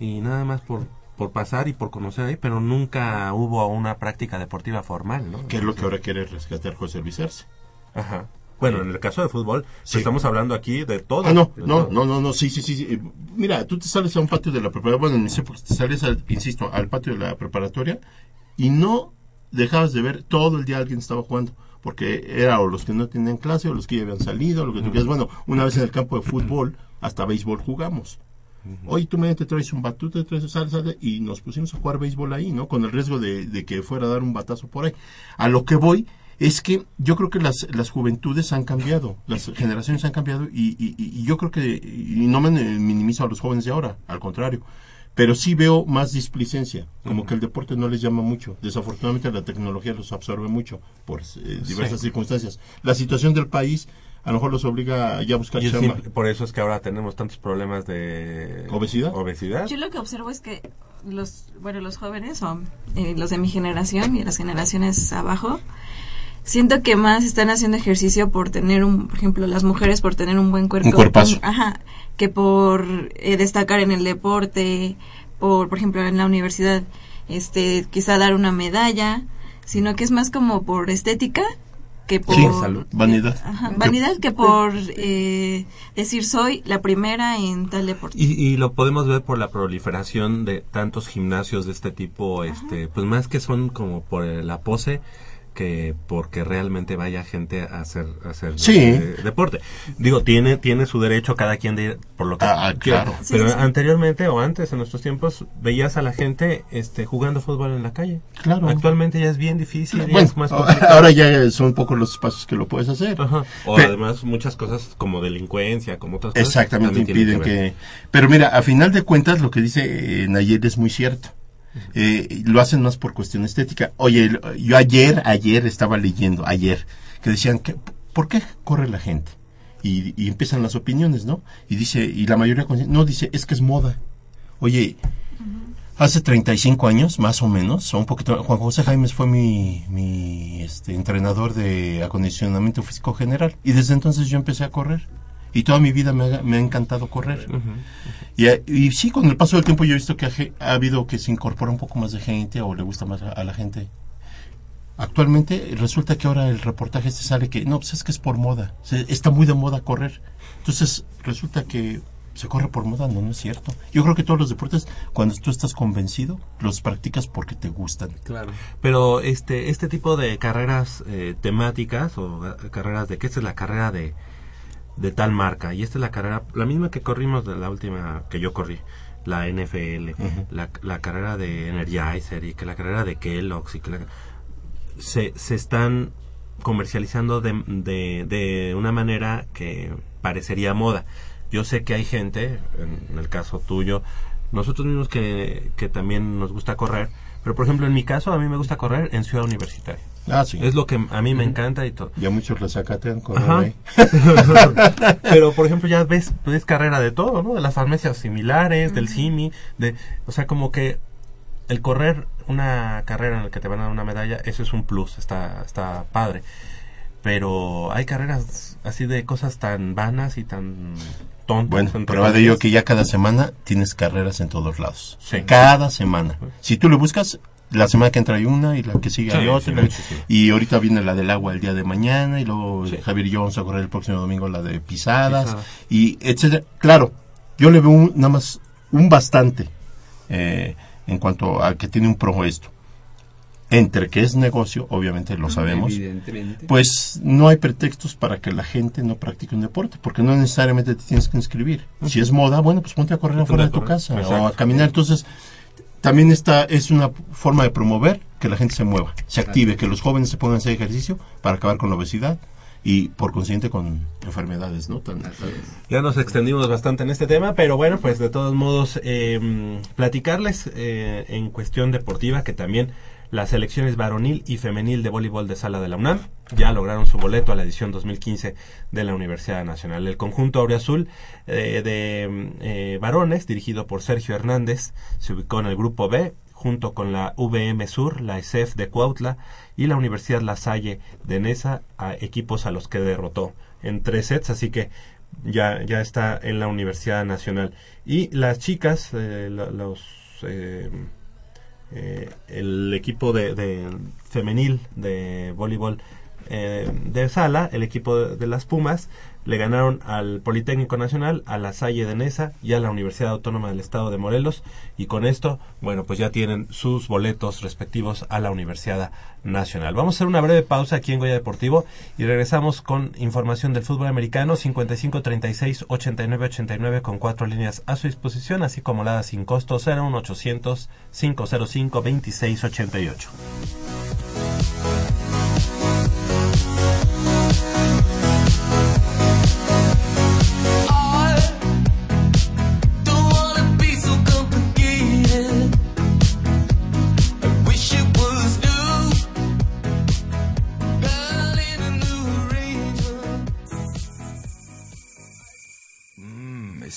y nada más por, por pasar y por conocer ahí, pero nunca hubo una práctica deportiva formal, ¿no? que es lo que ahora quiere rescatar José Luis Arce. Ajá. Bueno, en el caso de fútbol, pues Sí. estamos hablando aquí de todo. Ah, no, no, todo. no, no, no, sí, sí, sí. sí. Eh, Mira, tú te sales a un patio de la preparatoria, bueno, en mis épocas te sales, al, insisto, al patio de la preparatoria y no dejabas de ver todo el día alguien estaba jugando, porque era o los que no tenían clase o los que ya habían salido, o lo que tú quieras. Bueno, una vez en el campo de fútbol, hasta béisbol jugamos. Hoy tú me te traes un batuto, te traes sale, y nos pusimos a jugar béisbol ahí, ¿no? Con el riesgo de, de que fuera a dar un batazo por ahí. A lo que voy es que yo creo que las, las juventudes han cambiado, las generaciones han cambiado y, y- y yo creo que, y no me minimizo a los jóvenes de ahora, al contrario, pero sí veo más displicencia, como que el deporte no les llama mucho. Desafortunadamente la tecnología los absorbe mucho por eh, diversas circunstancias. La situación del país a lo mejor los obliga ya a buscar Y chamba. sí, por eso es que ahora tenemos tantos problemas de ¿Obesidad? obesidad. Yo lo que observo es que los, bueno, los jóvenes o eh, los de mi generación y las generaciones abajo, siento que más están haciendo ejercicio por tener un, por ejemplo, las mujeres por tener un buen cuerpo, Un cuerpazo. ajá, que por eh, destacar en el deporte, por, por ejemplo, en la universidad, este, quizá dar una medalla, sino que es más como por estética que por Sí, vanidad. Ajá, vanidad que por eh, decir soy la primera en tal deporte. Y, y lo podemos ver por la proliferación de tantos gimnasios de este tipo, este, pues más que son como por la pose, que porque realmente vaya gente a hacer, a hacer Sí. eh, deporte. Digo, tiene, tiene su derecho cada quien de ir por lo que Ah, ah, quiera. claro. Sí, Pero sí, anteriormente o antes, en nuestros tiempos, veías a la gente este, jugando fútbol en la calle. Claro. Actualmente ya es bien difícil, ya Bueno, es más complicado. ahora ya son pocos los espacios que lo puedes hacer. Ajá. O además muchas cosas como delincuencia, como otras cosas. Exactamente, impiden que, Pero mira, a final de cuentas lo que dice eh, Nayel es muy cierto. Eh, lo hacen más por cuestión estética. Oye, yo ayer, ayer estaba leyendo, ayer, que decían que, ¿por qué corre la gente? Y, y empiezan las opiniones, ¿no? Y dice, y la mayoría, no, dice, es que es moda. Oye, hace 35 años, más o menos, o un poquito, Juan José Jaimes fue mi, mi este, entrenador de acondicionamiento físico general. Y desde entonces yo empecé a correr. Y toda mi vida me ha, me ha encantado correr. y, a- y sí, con el paso del tiempo yo he visto que ha, habido que se incorpora un poco más de gente o le gusta más a, a la gente. Actualmente resulta que ahora el reportaje este sale que, no, pues es que es por moda. Se- está muy de moda correr. Entonces resulta que se corre por moda, no, no es cierto. Yo creo que todos los deportes, cuando tú estás convencido, los practicas porque te gustan. Claro. Pero este este tipo de carreras eh, temáticas o eh, carreras de que esta es la carrera de de tal marca y esta es la carrera la misma que corrimos de la última que yo corrí la NFL la, la carrera de Energizer y que la carrera de Kellogg's y que la- se, se están comercializando de, de, de una manera que parecería moda. Yo sé que hay gente, en, en el caso tuyo, nosotros mismos que, que también nos gusta correr, pero por ejemplo en mi caso a mí me gusta correr en Ciudad Universitaria. Ah, sí. Es lo que a mí me encanta y todo. Ya muchos resacatean correr Ajá. ahí. Pero, por ejemplo, ya ves, ves carrera de todo, ¿no? De las farmacias similares, del CIMI, de, o sea, como que el correr una carrera en la que te van a dar una medalla, eso es un plus, está, está padre. Pero hay carreras así de cosas tan vanas y tan Bueno, prueba de ello que ya cada semana tienes carreras en todos lados. Sí. Cada semana. Si tú lo buscas, la semana que entra hay una y la que sigue Sí, hay otra. sí, y ahorita viene la del agua el día de mañana y luego. Javier y yo vamos a correr el próximo domingo la de pisadas, Pisadas. y etcétera. Claro, yo le veo un- nada más un bastante eh, en cuanto a que tiene un pro esto. Entre que es negocio, obviamente lo sabemos. Evidentemente. Pues no hay pretextos para que la gente no practique un deporte, porque no necesariamente te tienes que inscribir. Si es moda, bueno, pues ponte a correr afuera de tu casa o a caminar. Entonces, también esta es una forma de promover que la gente se mueva, se active, que los jóvenes se pongan a hacer ejercicio para acabar con la obesidad y por consiguiente con enfermedades, ¿no? Tan, Ya nos extendimos bastante en este tema, pero bueno, pues de todos modos, eh, platicarles eh, en cuestión deportiva que también las selecciones varonil y femenil de voleibol de sala de la UNAM ya lograron su boleto a la edición 2015 de la Universidad Nacional. El conjunto Aureazul eh, de eh, varones, dirigido por Sergio Hernández, se ubicó en el grupo B junto con la VM Sur, la ESEF de Cuautla y la Universidad La Salle de Nesa, a equipos a los que derrotó en tres sets, así que ya, ya está en la Universidad Nacional. Y las chicas, eh, los eh, eh, el equipo de, de femenil de voleibol eh, de sala, el equipo de, las Pumas, le ganaron al Politécnico Nacional, a la Salle de Nesa y a la Universidad Autónoma del Estado de Morelos. Y con esto, bueno, pues ya tienen sus boletos respectivos a la Universidad Nacional. Vamos a hacer una breve pausa aquí en Goya Deportivo y regresamos con información del fútbol americano 55 36 89 89 con cuatro líneas a su disposición, así como la sin costo 01800 505 26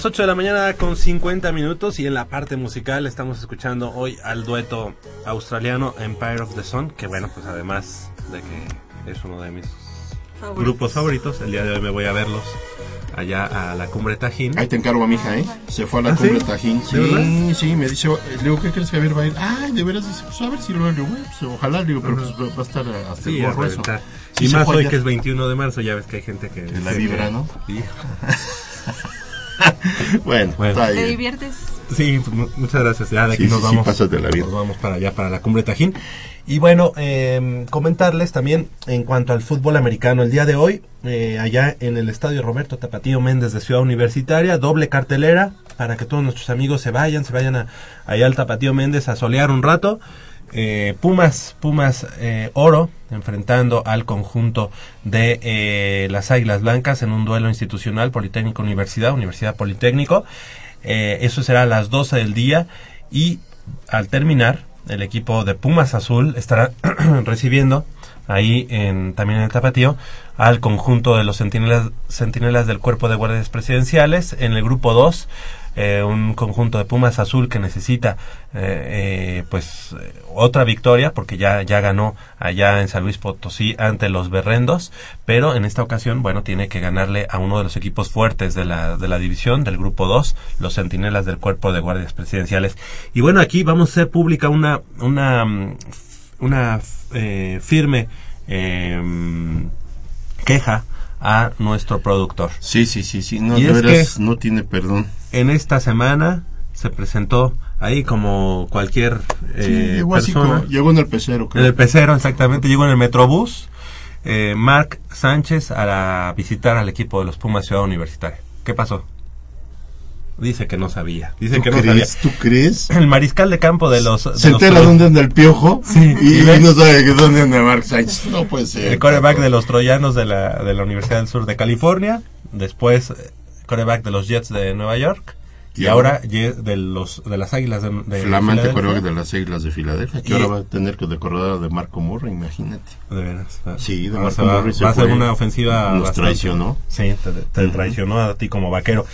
Las 8 de la mañana con 50 minutos y en la parte musical estamos escuchando hoy al dueto australiano Empire of the Sun, que bueno, pues además de que es uno de mis grupos favoritos, el día de hoy me voy a verlos allá a la cumbre Tajín. Ahí te encargo a mi hija, ¿eh? Se fue a la ¿Ah, cumbre sí? Tajín. Sí, sí, me dice, le digo, ¿qué crees que Javier va a ir? Ay, de veras, dice, pues a ver si lo hago, güey, pues, ojalá, le digo, pero pues, va a estar hasta Sí, el a gorro eso. reventar. Sí y más hoy que es 21 de marzo, ya ves que hay gente que... Que la vibra, que- ¿no? Hijo. Bueno, Bueno. está ¿Te diviertes? Sí, mu- muchas gracias. Ya de aquí Sí, nos sí, sí, vamos. Nos vamos para allá, para la cumbre Tajín. Y bueno, eh, comentarles también en cuanto al fútbol americano. El día de hoy, eh, allá en el estadio Roberto Tapatío Méndez de Ciudad Universitaria, doble cartelera para que todos nuestros amigos se vayan, se vayan a, allá al Tapatío Méndez a solear un rato. Eh, Pumas, Pumas eh, Oro, enfrentando al conjunto de eh, las Águilas Blancas en un duelo institucional Politécnico Universidad, Universidad Politécnico. Eh, eso será a las 12 del día y al terminar el equipo de Pumas Azul estará recibiendo ahí en, también en el tapatío al conjunto de los centinelas, centinelas del cuerpo de guardias presidenciales en el grupo 2 eh, un conjunto de Pumas Azul que necesita eh, eh, pues eh, otra victoria porque ya ya ganó allá en San Luis Potosí ante los Berrendos pero en esta ocasión bueno tiene que ganarle a uno de los equipos fuertes de la de la división del grupo 2 los centinelas del cuerpo de guardias presidenciales y bueno aquí vamos a hacer pública una una una eh, firme eh, queja a nuestro productor Sí, sí, sí, sí, no, Y de es veras, que- no tiene perdón. En esta semana se presentó ahí como cualquier Sí, eh, llegó persona llegó en el pecero, creo. en el pecero exactamente llegó en el metrobús eh, Mark Sánchez a la- visitar al equipo de los Pumas Ciudad Universitaria ¿qué pasó? dice que no sabía dice ¿Tú que no sabía crees? ¿Tú crees? el mariscal de campo de los de Se los entera dónde anda el piojo Sí, y, y no sabe que dónde anda Mark Sánchez. No puede ser. el coreback de los troyanos de la, de la Universidad del Sur de California, después coreback de los Jets de Nueva York y, Y ahora de los de las Águilas de, de Flamante coreback de las Águilas de Filadelfia, que ahora va a tener que decorar de Marco Morra, imagínate. De veras. Sí, de Marco va- se va a ser una ofensiva. nos bastante- traicionó. Sí, te, traicionó a ti como vaquero.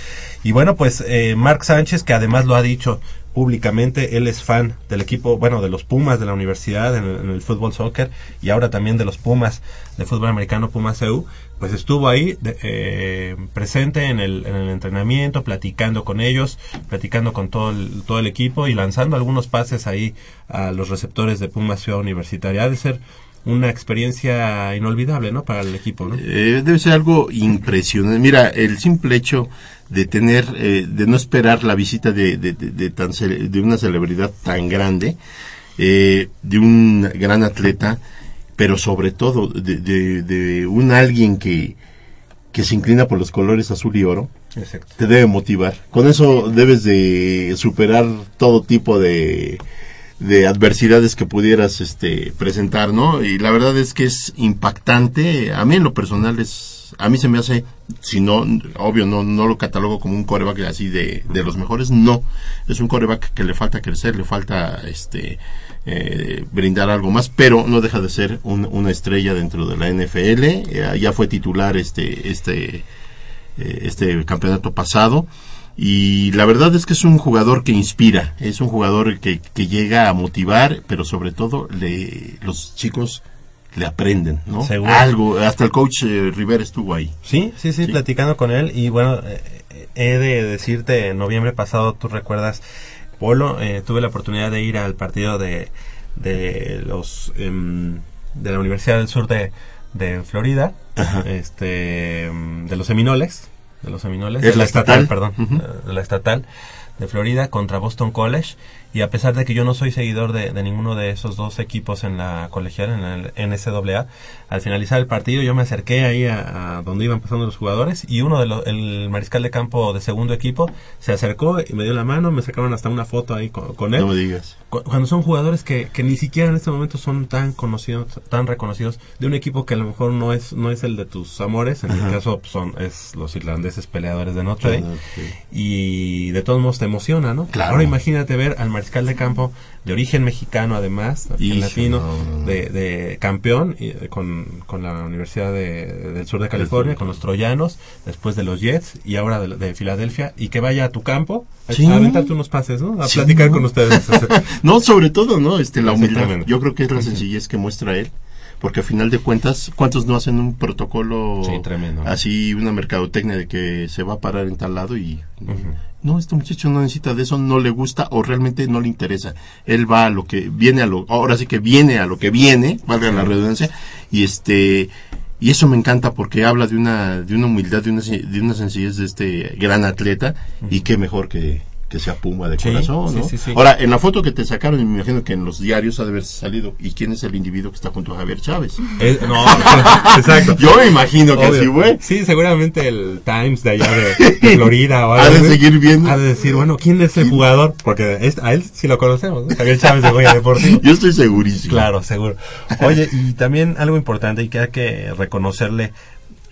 Y bueno, pues eh, Mark Sánchez, que además lo ha dicho públicamente, él es fan del equipo, bueno, de los Pumas de la universidad en el, en el fútbol soccer y ahora también de los Pumas de fútbol americano Pumas EU, pues estuvo ahí de- eh, presente en el, en el entrenamiento, platicando con ellos, platicando con todo el, todo el equipo y lanzando algunos pases ahí a los receptores de Pumas Ciudad Universitaria. Ha de ser una experiencia inolvidable, ¿no? Para el equipo, ¿no? Eh, debe ser algo impresionante. Mira, el simple hecho de tener, eh, de no esperar la visita de, de, de- de tan de una celebridad tan grande, eh, de un gran atleta, pero sobre todo de, de, de un alguien que, que se inclina por los colores azul y oro, Exacto. te debe motivar. Con eso debes de superar todo tipo de, de adversidades que pudieras este presentar, ¿no? Y la verdad es que es impactante. A mí en lo personal es, a mí se me hace, si no, obvio, no, no lo catalogo como un coreback así de, de los mejores, no. Es un coreback que le falta crecer, le falta este eh, brindar algo más, pero no deja de ser un- una estrella dentro de la NFL. Eh, ya fue titular este, este, eh, este campeonato pasado. Y la verdad es que es un jugador que inspira, es un jugador que, que llega a motivar, pero sobre todo le, los chicos le aprenden, ¿no? Seguro. Algo, hasta el coach eh, Rivera estuvo ahí. Sí, sí, sí, Sí. platicando con él. Y bueno, eh, he de decirte, en noviembre pasado, tú recuerdas, Polo, eh, tuve la oportunidad de ir al partido de, de los em, de la Universidad del Sur de, de Florida, Ajá. este de los Seminoles, de los Seminoles, Es de la estatal. perdón, eh, de la estatal de Florida contra Boston College y a pesar de que yo no soy seguidor de, de ninguno de esos dos equipos en la colegial, en el NCAA, al finalizar el partido yo me acerqué ahí a, a donde iban pasando los jugadores y uno de los, el mariscal de campo de segundo equipo se acercó y me dio la mano, me sacaron hasta una foto ahí con, con él No me digas. Cu- cuando son jugadores que, que ni siquiera en este momento son tan conocidos, tan reconocidos de un equipo que a lo mejor no es no es el de tus amores, en Ajá. mi caso pues, son es los irlandeses peleadores de Notre Dame Ah, ok. y de todos modos te emociona, ¿no? Claro. Ahora imagínate ver al mariscal de campo de origen mexicano además, origen latino, no, no, no. De, de campeón y, eh, con, con la Universidad de- del Sur de California, con los Troyanos, después de los Jets y ahora de, de Filadelfia y que vaya a tu campo a, Sí. a aventarte unos pases, ¿no? A platicar con ustedes. No, sobre todo, ¿no? Este, la humildad. Yo creo que es la sencillez que muestra él. Porque a final de cuentas, ¿cuántos no hacen un protocolo Sí, tremendo. así, una mercadotecnia de que se va a parar en tal lado y... No, este muchacho no necesita de eso, no le gusta o realmente no le interesa. Él va a lo que viene a lo, ahora sí que viene a lo que viene, valga la redundancia, y este, y eso me encanta porque habla de una, de una humildad, de una, de una sencillez de este gran atleta, y qué mejor que, que sea Puma de Sí, corazón, sí, ¿no? sí, sí. Ahora, en la foto que te sacaron, me imagino que en los diarios ha de haber salido, ¿y quién es el individuo que está junto a Javier Chávez? No, exacto. Yo me imagino que Obvio. así fue. Sí, seguramente el Times de allá de, de Florida o Ha de seguir viendo. Ha de decir, bueno, ¿quién es el jugador? Porque es- a él sí lo conocemos, ¿no? Javier Chávez de Goya Deportivo. Yo estoy segurísimo. Claro, seguro. Oye, y también algo importante y que hay que reconocerle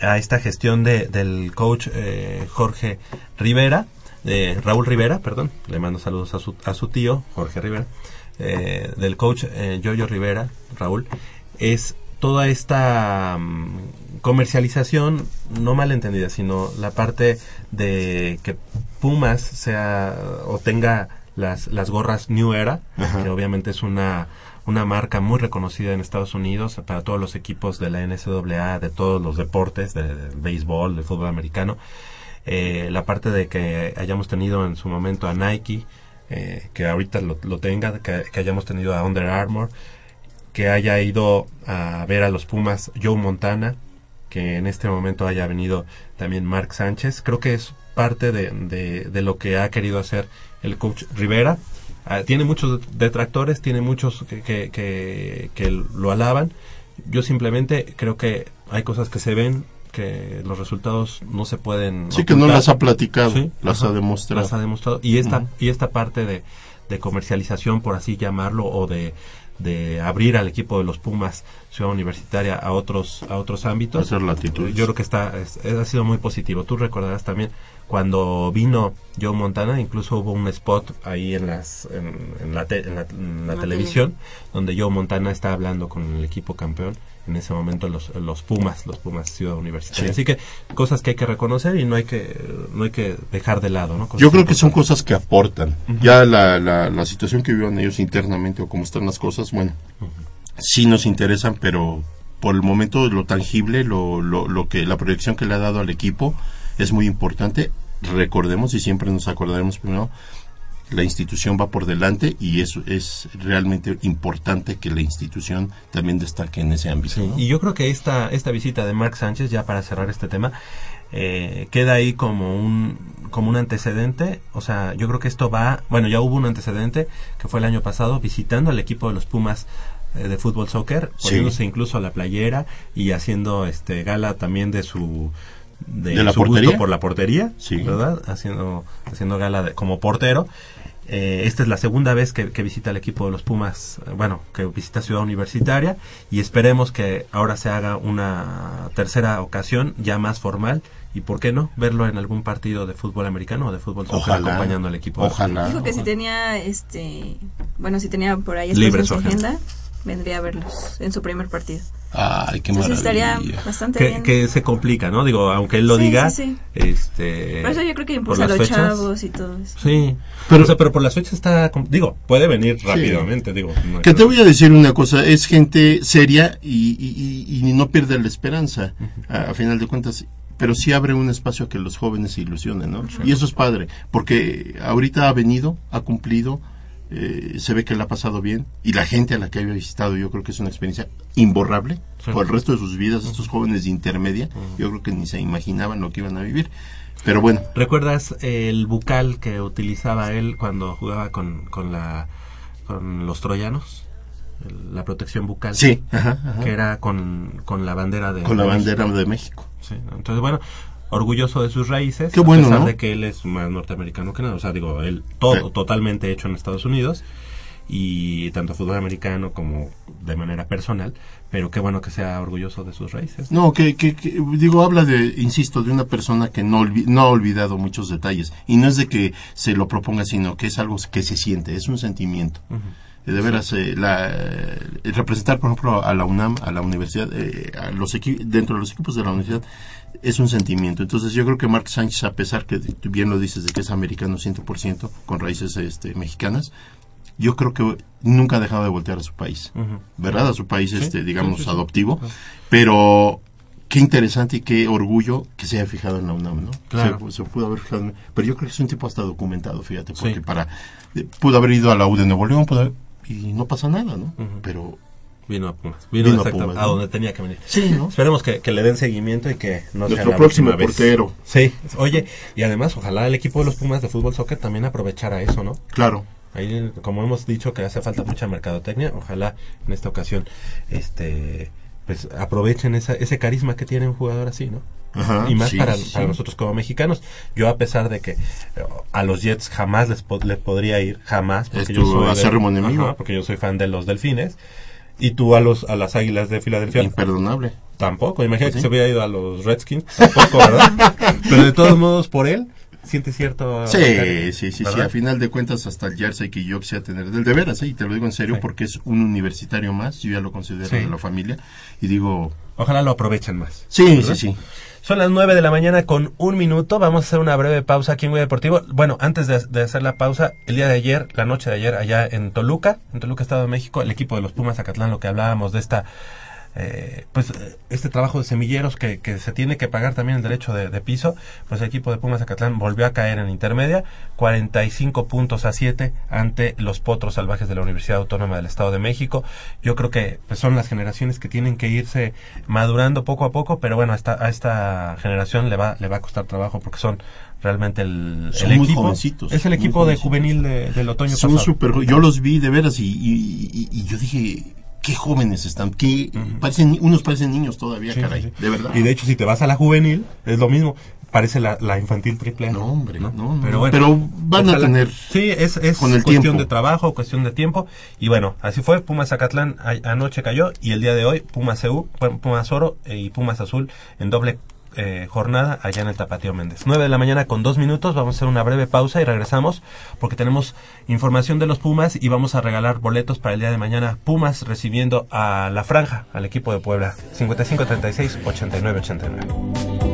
a esta gestión de, del coach eh, Jorge Rivera, de Raúl Rivera, perdón, le mando saludos a su, a su tío, Jorge Rivera, eh, del coach eh, Yoyo Rivera, Raúl, es toda esta mm, comercialización, no malentendida, sino la parte de que Pumas sea o tenga las, las gorras New Era, Ajá. que obviamente es una, una marca muy reconocida en Estados Unidos para todos los equipos de la NCAA, de todos los deportes, de- del béisbol, del fútbol americano. Eh, la parte de que hayamos tenido en su momento a Nike, eh, que ahorita lo, lo tenga, que, hayamos tenido a Under Armour, que haya ido a ver a los Pumas Joe Montana, que en este momento haya venido también Mark Sánchez. Creo que es parte de, de, lo que ha querido hacer el coach Rivera. Ah, tiene muchos detractores, tiene muchos que, que, que lo alaban. Yo simplemente creo que hay cosas que se ven, que los resultados no se pueden. Sí, que no las ha platicado, Sí, las ajá, ha demostrado. Las ha demostrado. Y esta, y esta parte de, de comercialización, por así llamarlo, o de, de abrir al equipo de los Pumas Ciudad Universitaria a otros, a otros ámbitos. Hacer latitudes. Yo creo que está, es- es- ha sido muy positivo. Tú recordarás también cuando vino Joe Montana, incluso hubo un spot ahí en las, en, en la, te- en la- en la La televisión, donde Joe Montana está hablando con el equipo campeón. En ese momento los, los Pumas, los Pumas Ciudad Universitaria. Sí. Así que cosas que hay que reconocer y no hay que, no hay que dejar de lado, ¿no? Cosas Yo creo que son cosas que aportan. Ya la, la, la situación que vivan ellos internamente o cómo están las cosas, bueno, sí nos interesan, pero por el momento lo tangible, lo, lo, lo que la proyección que le ha dado al equipo es muy importante. Recordemos y siempre nos acordaremos primero, la institución va por delante y eso es realmente importante que la institución también destaque en ese ámbito. Sí, ¿no? y yo creo que esta, esta visita de Mark Sánchez, ya para cerrar este tema, eh, queda ahí como un, como un antecedente. O sea, yo creo que esto va, bueno, ya hubo un antecedente que fue el año pasado visitando al equipo de los Pumas eh, de fútbol soccer, Sí. poniéndose incluso a la playera y haciendo este gala también de su de, ¿De la su gusto portería? por la portería, Sí. ¿verdad? Haciendo haciendo gala de- como portero. Eh, esta es la segunda vez que, que visita el equipo de los Pumas, eh, bueno, que visita Ciudad Universitaria y esperemos que ahora se haga una tercera ocasión ya más formal y, ¿por qué no?, verlo en algún partido de fútbol americano o de fútbol soccer Ojalá. acompañando al equipo. Ojalá. Dijo que si tenía, este, bueno, si tenía por ahí Libre su agenda. agenda, vendría a verlos en su primer partido. Ay, qué Entonces maravilla. estaría bastante Que, bien. que se complica, ¿no? Digo, aunque él lo Sí, diga, sí, sí. este... Por eso yo creo que impulsa a los fechas, chavos y todo eso. Sí, pero, pero por las fechas está, digo, puede venir rápidamente, digo. no Que te voy a decir una cosa, es gente seria y, y- y- y no pierde la esperanza, a, a final de cuentas, pero sí abre un espacio a que los jóvenes se ilusionen, ¿no? Y eso es padre, porque ahorita ha venido, ha cumplido, eh, se ve que le ha pasado bien, y la gente a la que había visitado yo creo que es una experiencia imborrable Sí. por el resto de sus vidas, estos jóvenes de intermedia, yo creo que ni se imaginaban lo que iban a vivir, pero bueno, ¿Recuerdas el bucal que utilizaba él cuando jugaba con, con, la, con los troyanos? La protección bucal. sí, ajá, ajá, Que era con, con la bandera de con la de bandera México. de México. Entonces, bueno, orgulloso de sus raíces. Qué bueno, A pesar ¿no? de que él es más norteamericano que nada. O sea, digo, él todo Sí. totalmente hecho en Estados Unidos. Y tanto fútbol americano como de manera personal. Pero qué bueno que sea orgulloso de sus raíces. No, que, que, que, digo, habla de, insisto, de una persona que no, olvi- no ha olvidado muchos detalles. Y no es de que se lo proponga, sino que es algo que se siente, es un sentimiento. Eh, De veras, eh, la, eh, representar, por ejemplo, a la UNAM, a la universidad, eh, a los dentro de los equipos de la universidad, es un sentimiento. Entonces, yo creo que Mark Sánchez, a pesar que tú bien lo dices de que es americano 100%, con raíces este, mexicanas, yo creo que nunca ha dejado de voltear a su país. ¿verdad? A su país, Sí, este, digamos, sí, sí. adoptivo. Pero qué interesante y qué orgullo que se haya fijado en la UNAM, ¿no? Claro. Se, se pudo haber fijado en- Pero yo creo que es un tipo hasta documentado, fíjate, porque para... eh, pudo haber ido a la U de Nuevo León pudo haber- y no pasa nada, ¿no? Pero Vino a Pumas. Vino, Vino a Pumas, a donde tenía que venir. sí, ¿no? Esperemos que, que le den seguimiento y que no sea Nuestro la próximo última vez. portero. Sí, oye, y además ojalá el equipo de los Pumas de fútbol soccer también aprovechara eso, ¿no? Claro. Ahí, como hemos dicho que hace falta mucha mercadotecnia, ojalá en esta ocasión este pues aprovechen esa, ese carisma que tiene un jugador así, ¿no? Ajá, y más sí, para, sí, para nosotros como mexicanos. Yo a pesar de que eh, a los Jets jamás les, po- les podría ir, jamás, Es porque yo tu soy de-. Ajá, porque yo soy fan de los Delfines. Y tú a los a las Águilas de Filadelfia Imperdonable. tampoco. Imagínate ¿Sí? que se hubiera ido a los Redskins, tampoco, ¿verdad? Pero de todos modos por él siente cierto Sí, sí, sí, sí. ¿verdad? A final de cuentas, hasta el jersey que yo quisiera tener. Del de veras, sí, te lo digo en serio, Sí. porque es un universitario más. Yo ya lo considero Sí. de la familia. Y digo, Ojalá lo aprovechen más. sí, ¿verdad? sí, sí. Son las 9 de la mañana con un minuto. Vamos a hacer una breve pausa aquí en Guía Deportivo. Bueno, antes de, de hacer la pausa, el día de ayer, la noche de ayer, allá en Toluca, en Toluca, Estado de México, el equipo de los Pumas Zacatlán, lo que hablábamos de esta, eh, pues, este trabajo de semilleros que, que se tiene que pagar también el derecho de, de piso, pues el equipo de Pumas Zacatlán volvió a caer en intermedia, 45 puntos a 7 ante los potros salvajes de la Universidad Autónoma del Estado de México. Yo creo que pues, son las generaciones que tienen que irse madurando poco a poco, pero bueno, a esta, a esta generación le va, le va a costar trabajo porque son realmente el, Son el muy equipo. jovencitos, es el equipo de juvenil de- del otoño Son pasado. súper jo- Yo los vi de veras y, y- y- y yo dije, qué jóvenes están. Qué, parecen, ni- unos parecen niños todavía, Sí, caray. sí. De verdad. Y de hecho, si te vas a la juvenil, es lo mismo. Parece la, la infantil triple A. No, hombre, no, no, Pero no. bueno, Pero van a tener Sí, es, es con el cuestión tiempo. de trabajo, cuestión de tiempo. Y bueno, así fue. Pumas Zacatlán anoche cayó. Y el día de hoy, Pumas EU, Pumas Oro eh, y Pumas Azul en doble eh, jornada allá en el Tapatío Méndez. 9 de la mañana con dos minutos, vamos a hacer una breve pausa y regresamos porque tenemos información de los Pumas y vamos a regalar boletos para el día de mañana. Pumas recibiendo a la franja, al equipo de Puebla. 55 36 89 89.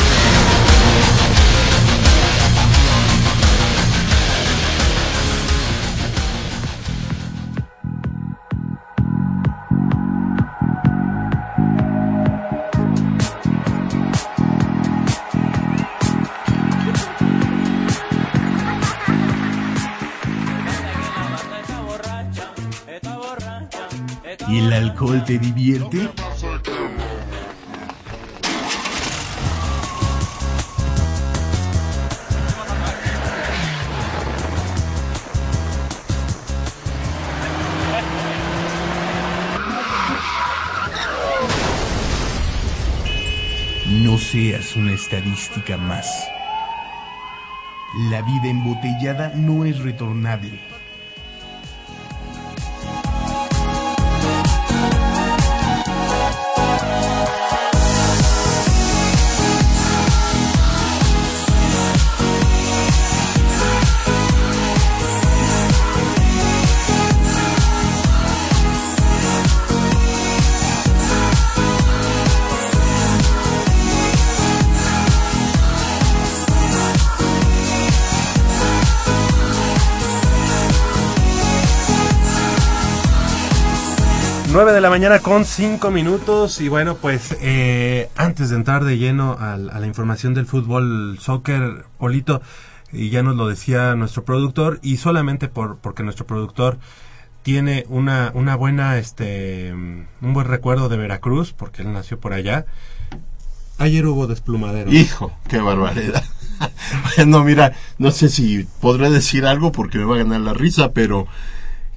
Te divierte? No seas una estadística más. La vida embotellada no es retornable. De la mañana con cinco minutos y bueno pues eh, antes de entrar de lleno al- a, la información del fútbol soccer Polito y ya nos lo decía nuestro productor y solamente por porque nuestro productor tiene una una buena este un buen recuerdo de Veracruz porque él nació por allá ayer hubo desplumadero Hijo, qué barbaridad. bueno, mira, no sé si podré decir algo porque me va a ganar la risa, pero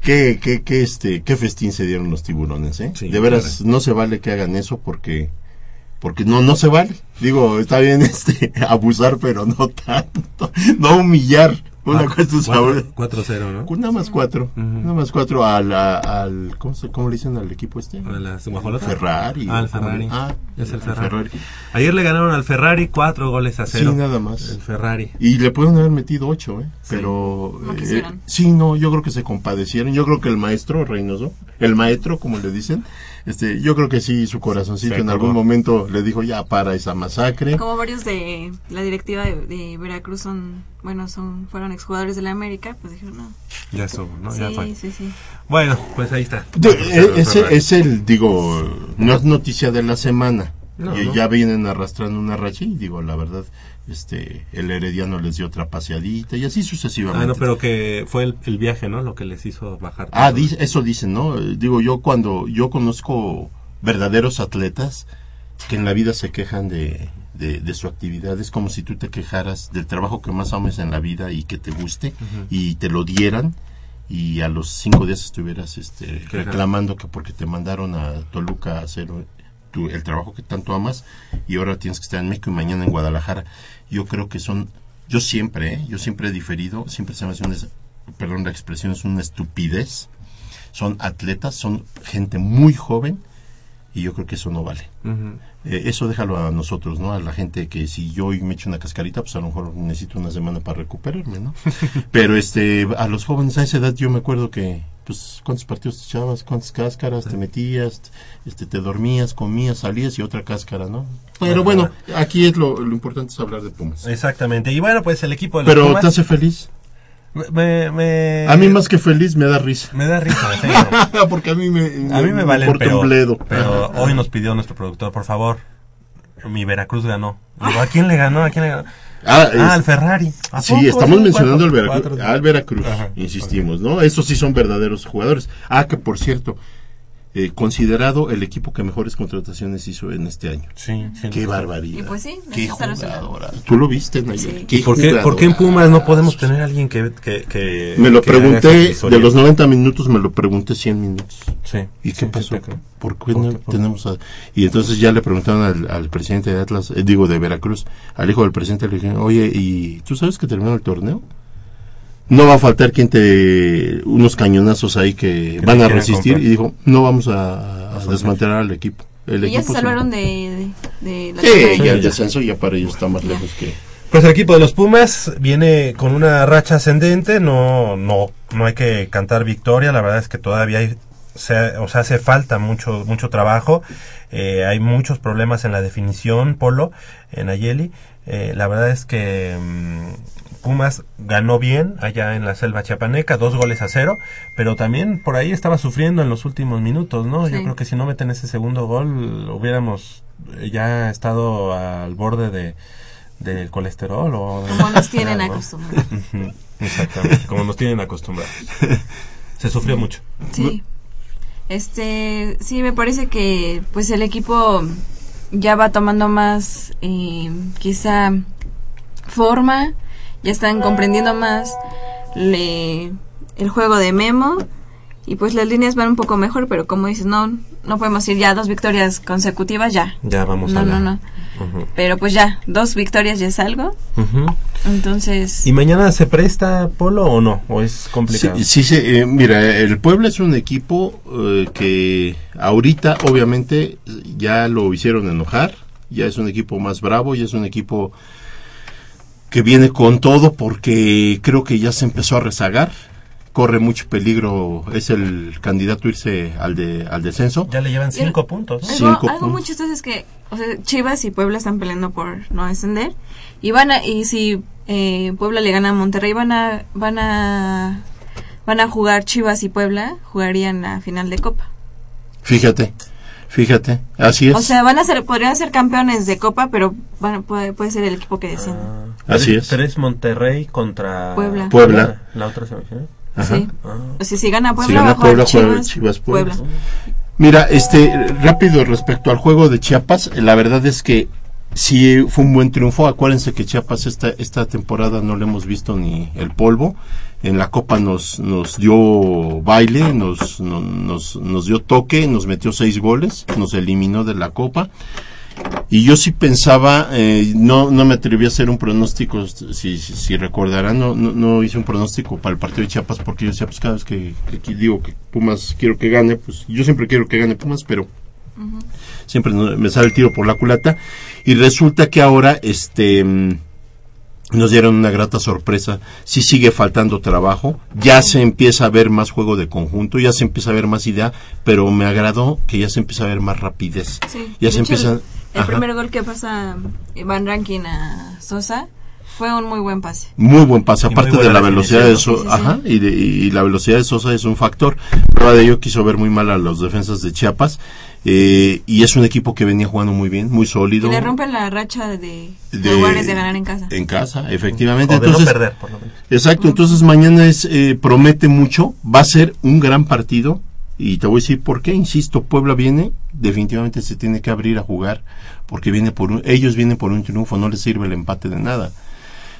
qué, qué, qué, este, qué festín se dieron los tiburones, ¿eh? Sí, de veras, no se vale que hagan eso porque, porque no, no se vale. Digo, está bien, este, abusar, pero no tanto, no humillar. Una es ahora- 4-0 ¿no? Nada más cuatro, nada más cuatro al, a- al, ¿cómo, se, ¿cómo le dicen al equipo este? A las guajolotas. Ferrari. Ah, el ¿cómo le- Ferrari. Ah, es el el Ferrari. Ferrari. Ayer le ganaron al Ferrari cuatro goles a cero. Sí, nada más. El Ferrari. Y le pueden haber metido ocho, ¿eh? Pero... No eh, sí, no, yo creo que se compadecieron. Yo creo que el maestro Reynoso, el maestro, como le dicen, este, yo creo que sí, su corazoncito en algún momento le dijo ya para esa masacre. Como varios de la directiva de, de Veracruz son, bueno, son fueron exjugadores de la América, pues dijeron, no. Ya estuvo, ¿no? Ya fue. sí, sí, sí. Bueno, pues ahí está. De- eh, el ese es el, digo, no es noticia de la semana. No, y no. ya vienen arrastrando una racha y digo, la verdad, este, el Herediano les dio otra paseadita y así sucesivamente. Ah, no, pero que fue el, el viaje, ¿no? Lo que les hizo bajar. Ah, tanto. di- eso dicen, ¿no? Digo, yo cuando yo conozco verdaderos atletas que en la vida se quejan de, de, de su actividad, es como si tú te quejaras del trabajo que más ames en la vida y que te guste y te lo dieran y a los cinco días estuvieras este, reclamando que porque te mandaron a Toluca a hacer tu- el trabajo que tanto amas y ahora tienes que estar en México y mañana en Guadalajara. Yo creo que son, yo siempre, ¿eh? yo siempre he diferido, siempre se me hace una, perdón la expresión, es una estupidez. Son atletas, son gente muy joven y yo creo que eso no vale. Eh, eso déjalo a nosotros, ¿no? A la gente que si yo hoy me echo una cascarita, pues a lo mejor necesito una semana para recuperarme, ¿no? Pero este, a los jóvenes a esa edad yo me acuerdo que, pues, ¿cuántos partidos te echabas? ¿Cuántas cáscaras te metías? Este, te dormías, comías, salías y otra cáscara, ¿no? Pero bueno, aquí es lo, lo importante es hablar de Pumas. Exactamente. Y bueno, pues el equipo de los Pero Pumas- te hace feliz. Me, me- A mí más que feliz me da risa. Me da risa, serio. Porque a mí me, A mí me vale, importa pero, un bledo. pero hoy nos pidió nuestro productor, por favor, mi Veracruz ganó. Digo, ¿a quién le ganó? ¿A quién le ganó? Ah, es- al Ferrari. ¿A Sí, estamos mencionando al Veracruz, Veracruz, insistimos, ¿no? Esos sí son verdaderos jugadores. Ah, que por cierto, eh, considerado el equipo que mejores contrataciones hizo en este año. Sí, sí. Qué barbaridad. Y pues sí, Qué jugadora. Tú lo viste, Nayeli. Sí. Qué ¿Por qué, ¿Por qué en. Pumas no podemos tener a alguien que... que, que- Me lo que pregunté, de los 90 minutos me lo pregunté 100 minutos. Sí. ¿Y qué sí, pasó? ¿Por qué ¿Por no tenemos a... Y entonces ya le preguntaron al, al presidente de Atlas, eh, digo de Veracruz, al hijo del presidente, le dijeron, oye, ¿y tú sabes que terminó el torneo? No va a faltar quien te... unos cañonazos ahí que, Que van a resistir. comprar. Y dijo, no vamos a, desmantelar al equipo. El Y ya equipo se se- salvaron de, de, de la Sí, ya el descenso ya para ellos está más lejos que... Pues el equipo de los Pumas viene con una racha ascendente, no, no, no hay que cantar victoria, la verdad es que todavía hay, se- o sea, hace falta mucho, mucho trabajo, eh, hay muchos problemas en la definición, Polo, en Ayeli, eh, la verdad es que mm, Pumas ganó bien allá en la selva chiapaneca, dos goles a cero, pero también por ahí estaba sufriendo en los últimos minutos, ¿no? Yo creo que si no meten ese segundo gol, hubiéramos ya estado al borde de del colesterol o Como nos tienen acostumbrados. Exactamente, como nos tienen acostumbrados. Se sufrió mucho. Sí. Este, sí, me parece que pues el equipo ya va tomando más, eh, quizá, forma, ya están comprendiendo más le- el juego de Memo y pues las líneas van un poco mejor, pero como dices, no, no podemos ir ya dos victorias consecutivas ya. Ya vamos No, a la- no, no. Ujú, Pero pues ya, dos victorias ya es algo. Entonces, ¿Y mañana se presta Polo o no? ¿O es complicado? Sí, sí, sí, eh, mira, el Puebla es un equipo eh, que ahorita obviamente ya lo hicieron enojar, ya es un equipo más bravo, ya es un equipo que viene con todo porque creo que ya se empezó a rezagar, corre mucho peligro, es el candidato a irse al, de, al descenso. Ya le llevan el- cinco puntos. ¿no? Algo, Cinco algo puntos. muy chistoso es que o sea, Chivas y Puebla están peleando por no descender y van a, y si eh, Puebla le gana a Monterrey van a van a van a jugar Chivas y Puebla jugarían la final de Copa. Fíjate, fíjate, así es. O sea, van a ser podrían ser campeones de Copa, pero van, puede, puede ser el equipo que descienda. Así Tres- es. Tres Monterrey contra Puebla. Puebla. La otra semifinal. Ajá. Sí. Ah. O sea, si gana Puebla, Si gana Puebla, juega Chivas, Chivas, Puebla. Puebla. Mira, este, rápido respecto al juego de Chiapas, la verdad es que sí fue un buen triunfo. Acuérdense que Chiapas esta, esta temporada no le hemos visto ni el polvo. En la Copa nos, nos dio baile, nos, no- nos, nos dio toque, nos metió seis goles, nos eliminó de la Copa. Y yo sí pensaba, eh, no, no me atreví a hacer un pronóstico, si, si, si recordarán, no, no, no hice un pronóstico para el partido de Chiapas porque yo decía, pues cada vez que, digo que Pumas quiero que gane, pues yo siempre quiero que gane Pumas, pero siempre me sale el tiro por la culata. Y resulta que ahora, este, mm, nos dieron una grata sorpresa. Sí sigue faltando trabajo, ya se empieza a ver más juego de conjunto, ya se empieza a ver más idea, pero me agradó que ya se empieza a ver más rapidez. Sí. Ya se hecho, empieza... El, Ajá. primer gol que pasa Van Rankin a Sosa fue un muy buen pase. Muy buen pase, aparte de la velocidad de Sosa, ¿no? Sí, sí, ajá, y, de- y la velocidad de Sosa es un factor. Prueba de ello quiso ver muy mal a los defensas de Chiapas, eh, y es un equipo que venía jugando muy bien, muy sólido. Que le rompe la racha de, de- Jaguares de ganar en casa. En casa, efectivamente. O de Entonces, no perder, por lo menos. Exacto, entonces mañana es eh, promete mucho, va a ser un gran partido y te voy a decir por qué, insisto, Puebla viene, definitivamente se tiene que abrir a jugar porque viene por un, ellos vienen por un triunfo, no les sirve el empate de nada.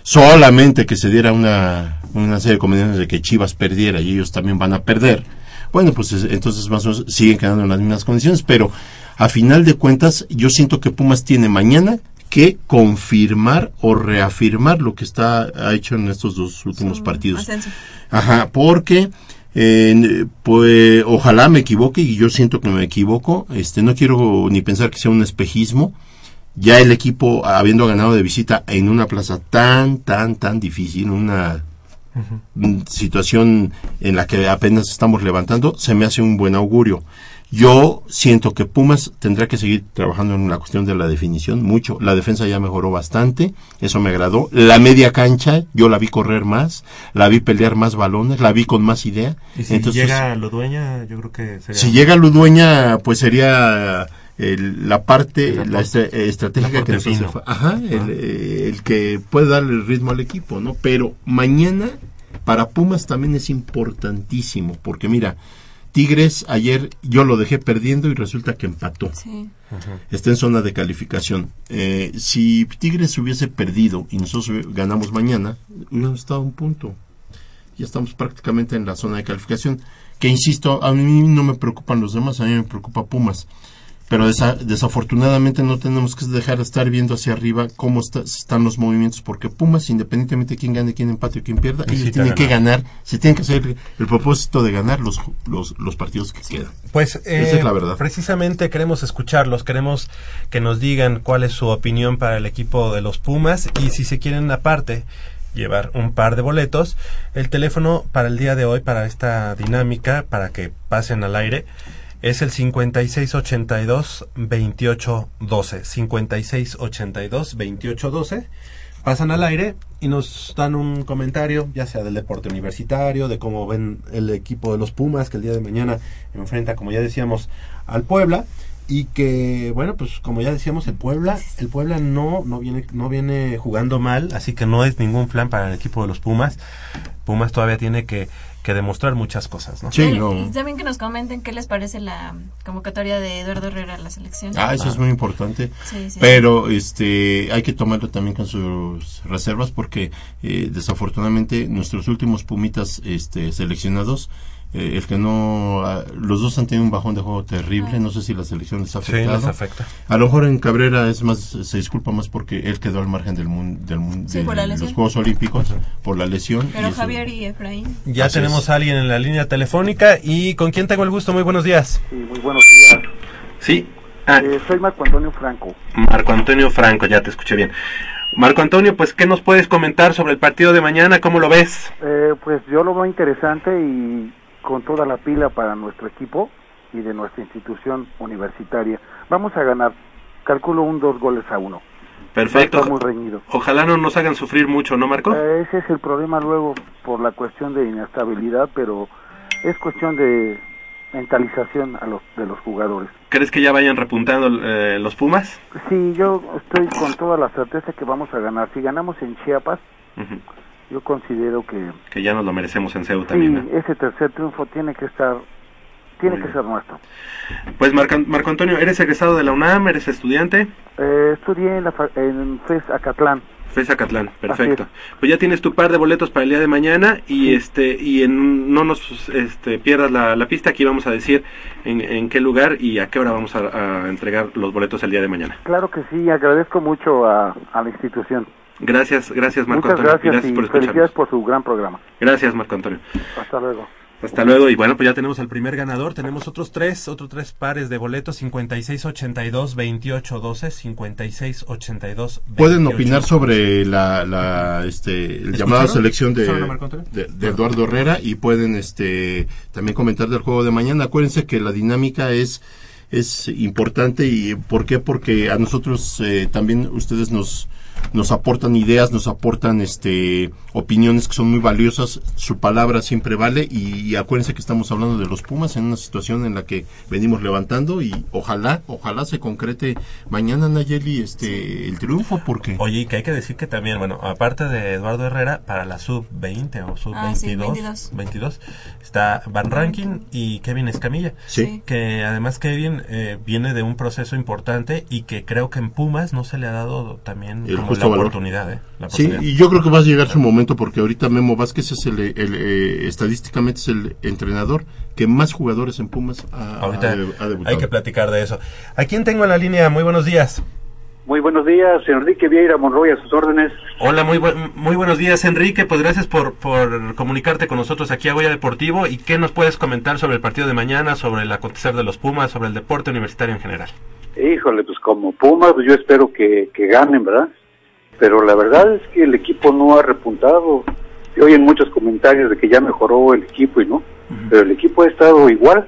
Solamente que se diera una, una serie de combinaciones de que Chivas perdiera y ellos también van a perder. Bueno, pues es- entonces más o menos siguen quedando en las mismas condiciones, pero a final de cuentas yo siento que Pumas tiene mañana que confirmar o reafirmar lo que está ha hecho en estos dos últimos partidos. ascenso. Ajá, porque eh, pues ojalá me equivoque y yo siento que me equivoco. Este no quiero ni pensar que sea un espejismo. Ya el equipo habiendo ganado de visita en una plaza tan tan tan difícil, una situación en la que apenas estamos levantando, se me hace un buen augurio. Yo siento que Pumas tendrá que seguir trabajando en la cuestión de la definición mucho. La defensa ya mejoró bastante, eso me agradó. La media cancha, yo la vi correr más, la vi pelear más balones, la vi con más idea. Y si Entonces, llega lo dueña, yo creo que sería... si llega Ludueña, pues sería el- la parte la eh, estratégica que nos hace ajá, el, eh, el que puede darle el ritmo al equipo, ¿no? Pero mañana para Pumas también es importantísimo, porque mira, Tigres ayer yo lo dejé perdiendo y resulta que empató. Sí. Está en zona de calificación. Eh, si Tigres hubiese perdido y nosotros ganamos mañana, hubiéramos estado a un punto. Ya estamos prácticamente en la zona de calificación. Que insisto, a mí no me preocupan los demás, a mí me preocupa Pumas. Pero desa- desafortunadamente no tenemos que dejar de estar viendo hacia arriba cómo está- están los movimientos, porque Pumas, independientemente de quién gane, quién empate o quién pierda, ellos tienen que ganar. se tienen que hacer el propósito de ganar los, los, los partidos que quedan. Pues Esa eh, es la verdad. precisamente queremos escucharlos, queremos que nos digan cuál es su opinión para el equipo de los Pumas y si se quieren aparte llevar un par de boletos, el teléfono para el día de hoy, para esta dinámica, para que pasen al aire, es el 5682-2812. 5682-2812. Pasan al aire y nos dan un comentario, ya sea del deporte universitario, de cómo ven el equipo de los Pumas, que el día de mañana enfrenta, como ya decíamos, al Puebla. Y que, bueno, pues como ya decíamos, el Puebla, el Puebla no, no viene, no viene jugando mal, así que no es ningún plan para el equipo de los Pumas. Pumas todavía tiene que, que demostrar muchas cosas, ¿no? Y también que nos comenten qué les parece la convocatoria de Eduardo Herrera a la selección. Ah, eso es muy importante. Sí, sí. Pero este hay que tomarlo también con sus reservas porque eh, desafortunadamente nuestros últimos pumitas este, seleccionados eh, el que no ah, los dos han tenido un bajón de juego terrible no sé si la selección les ha Sí, les afecta. a lo mejor en Cabrera es más se disculpa más porque él quedó al margen del mun- del mun- Sí, de los. Juegos Olímpicos por la lesión Pero y eso- Javier y Efraín. Ya Así tenemos es. a alguien en la línea telefónica y con quién tengo el gusto. Muy buenos días. Sí, muy buenos días. Sí. Ah, Eh, soy Marco Antonio Franco. Marco Antonio Franco, ya te escuché bien. Marco Antonio, pues, ¿qué nos puedes comentar sobre el partido de mañana? ¿Cómo lo ves? Eh, pues yo lo veo interesante y con toda la pila para nuestro equipo y de nuestra institución universitaria. Vamos a ganar, calculo un dos goles a uno. Perfecto. Estar muy reñido. Ojalá no nos hagan sufrir mucho, ¿no, Marco? Eh, ese es el problema luego por la cuestión de inestabilidad, pero es cuestión de mentalización a los, de los jugadores. ¿Crees que ya vayan repuntando eh, los Pumas? Sí, yo estoy con toda la certeza que vamos a ganar. Si ganamos en Chiapas. Yo considero que Que ya nos lo merecemos en CEU también. sí, ¿no? ese tercer triunfo tiene que estar, tiene que ser nuestro. Pues, Marco, Marco Antonio, ¿eres egresado de la UNAM? ¿Eres estudiante? Eh, estudié en, la, en FES Acatlán. FES Acatlán, perfecto. Pues ya tienes tu par de boletos para el día de mañana y este y en, no nos este, pierdas la, la pista, aquí vamos a decir en, en qué lugar y a qué hora vamos a, a entregar los boletos el día de mañana. Claro que sí, agradezco mucho a, a la institución. Gracias, gracias Marco Muchas Antonio. gracias, y por felicidades por su gran programa. Gracias Marco Antonio. Hasta luego. Hasta luego y bueno, pues ya tenemos al primer ganador, tenemos otros tres, otros tres pares de boletos, 5682-2812, 5682 pueden opinar sobre la, la este el llamado ¿Escucharon? selección de, de, de Eduardo Herrera y pueden este también comentar del juego de mañana acuérdense que la dinámica es es importante y ¿por qué? porque a nosotros eh, también ustedes nos nos aportan ideas, nos aportan este opiniones que son muy valiosas, su palabra siempre vale y, y acuérdense que estamos hablando de los Pumas en una situación en la que venimos levantando y ojalá, ojalá se concrete mañana Nayeli este el triunfo porque Oye, y que hay que decir que también, bueno, aparte de Eduardo Herrera, para la sub-20 o sub-22, Ah, sí, 22. 22, está Van Rankin y Kevin Escamilla. Sí. Que además Kevin eh, viene de un proceso importante y que creo que en Pumas no se le ha dado también El como justo la valor. oportunidad, ¿eh? La Sí, oportunidad. y yo creo que va a llegar su momento porque ahorita Memo Vázquez es el, el, eh, estadísticamente es el entrenador que más jugadores en Pumas ha, Ahorita ha ha debutado. hay que platicar de eso. ¿A quién tengo en la línea? Muy buenos días. Muy buenos días, Enrique Vieira Monroy, a sus órdenes. Hola, muy, buen- muy buenos días, Enrique. Pues gracias por, por comunicarte con nosotros aquí a Goya Deportivo. ¿Y qué nos puedes comentar sobre el partido de mañana, sobre el acontecer de los Pumas, sobre el deporte universitario en general? Híjole, pues como Pumas, pues yo espero que, que ganen, ¿verdad? Pero la verdad es que el equipo no ha repuntado. Se oyen muchos comentarios de que ya mejoró el equipo y no. Pero el equipo ha estado igual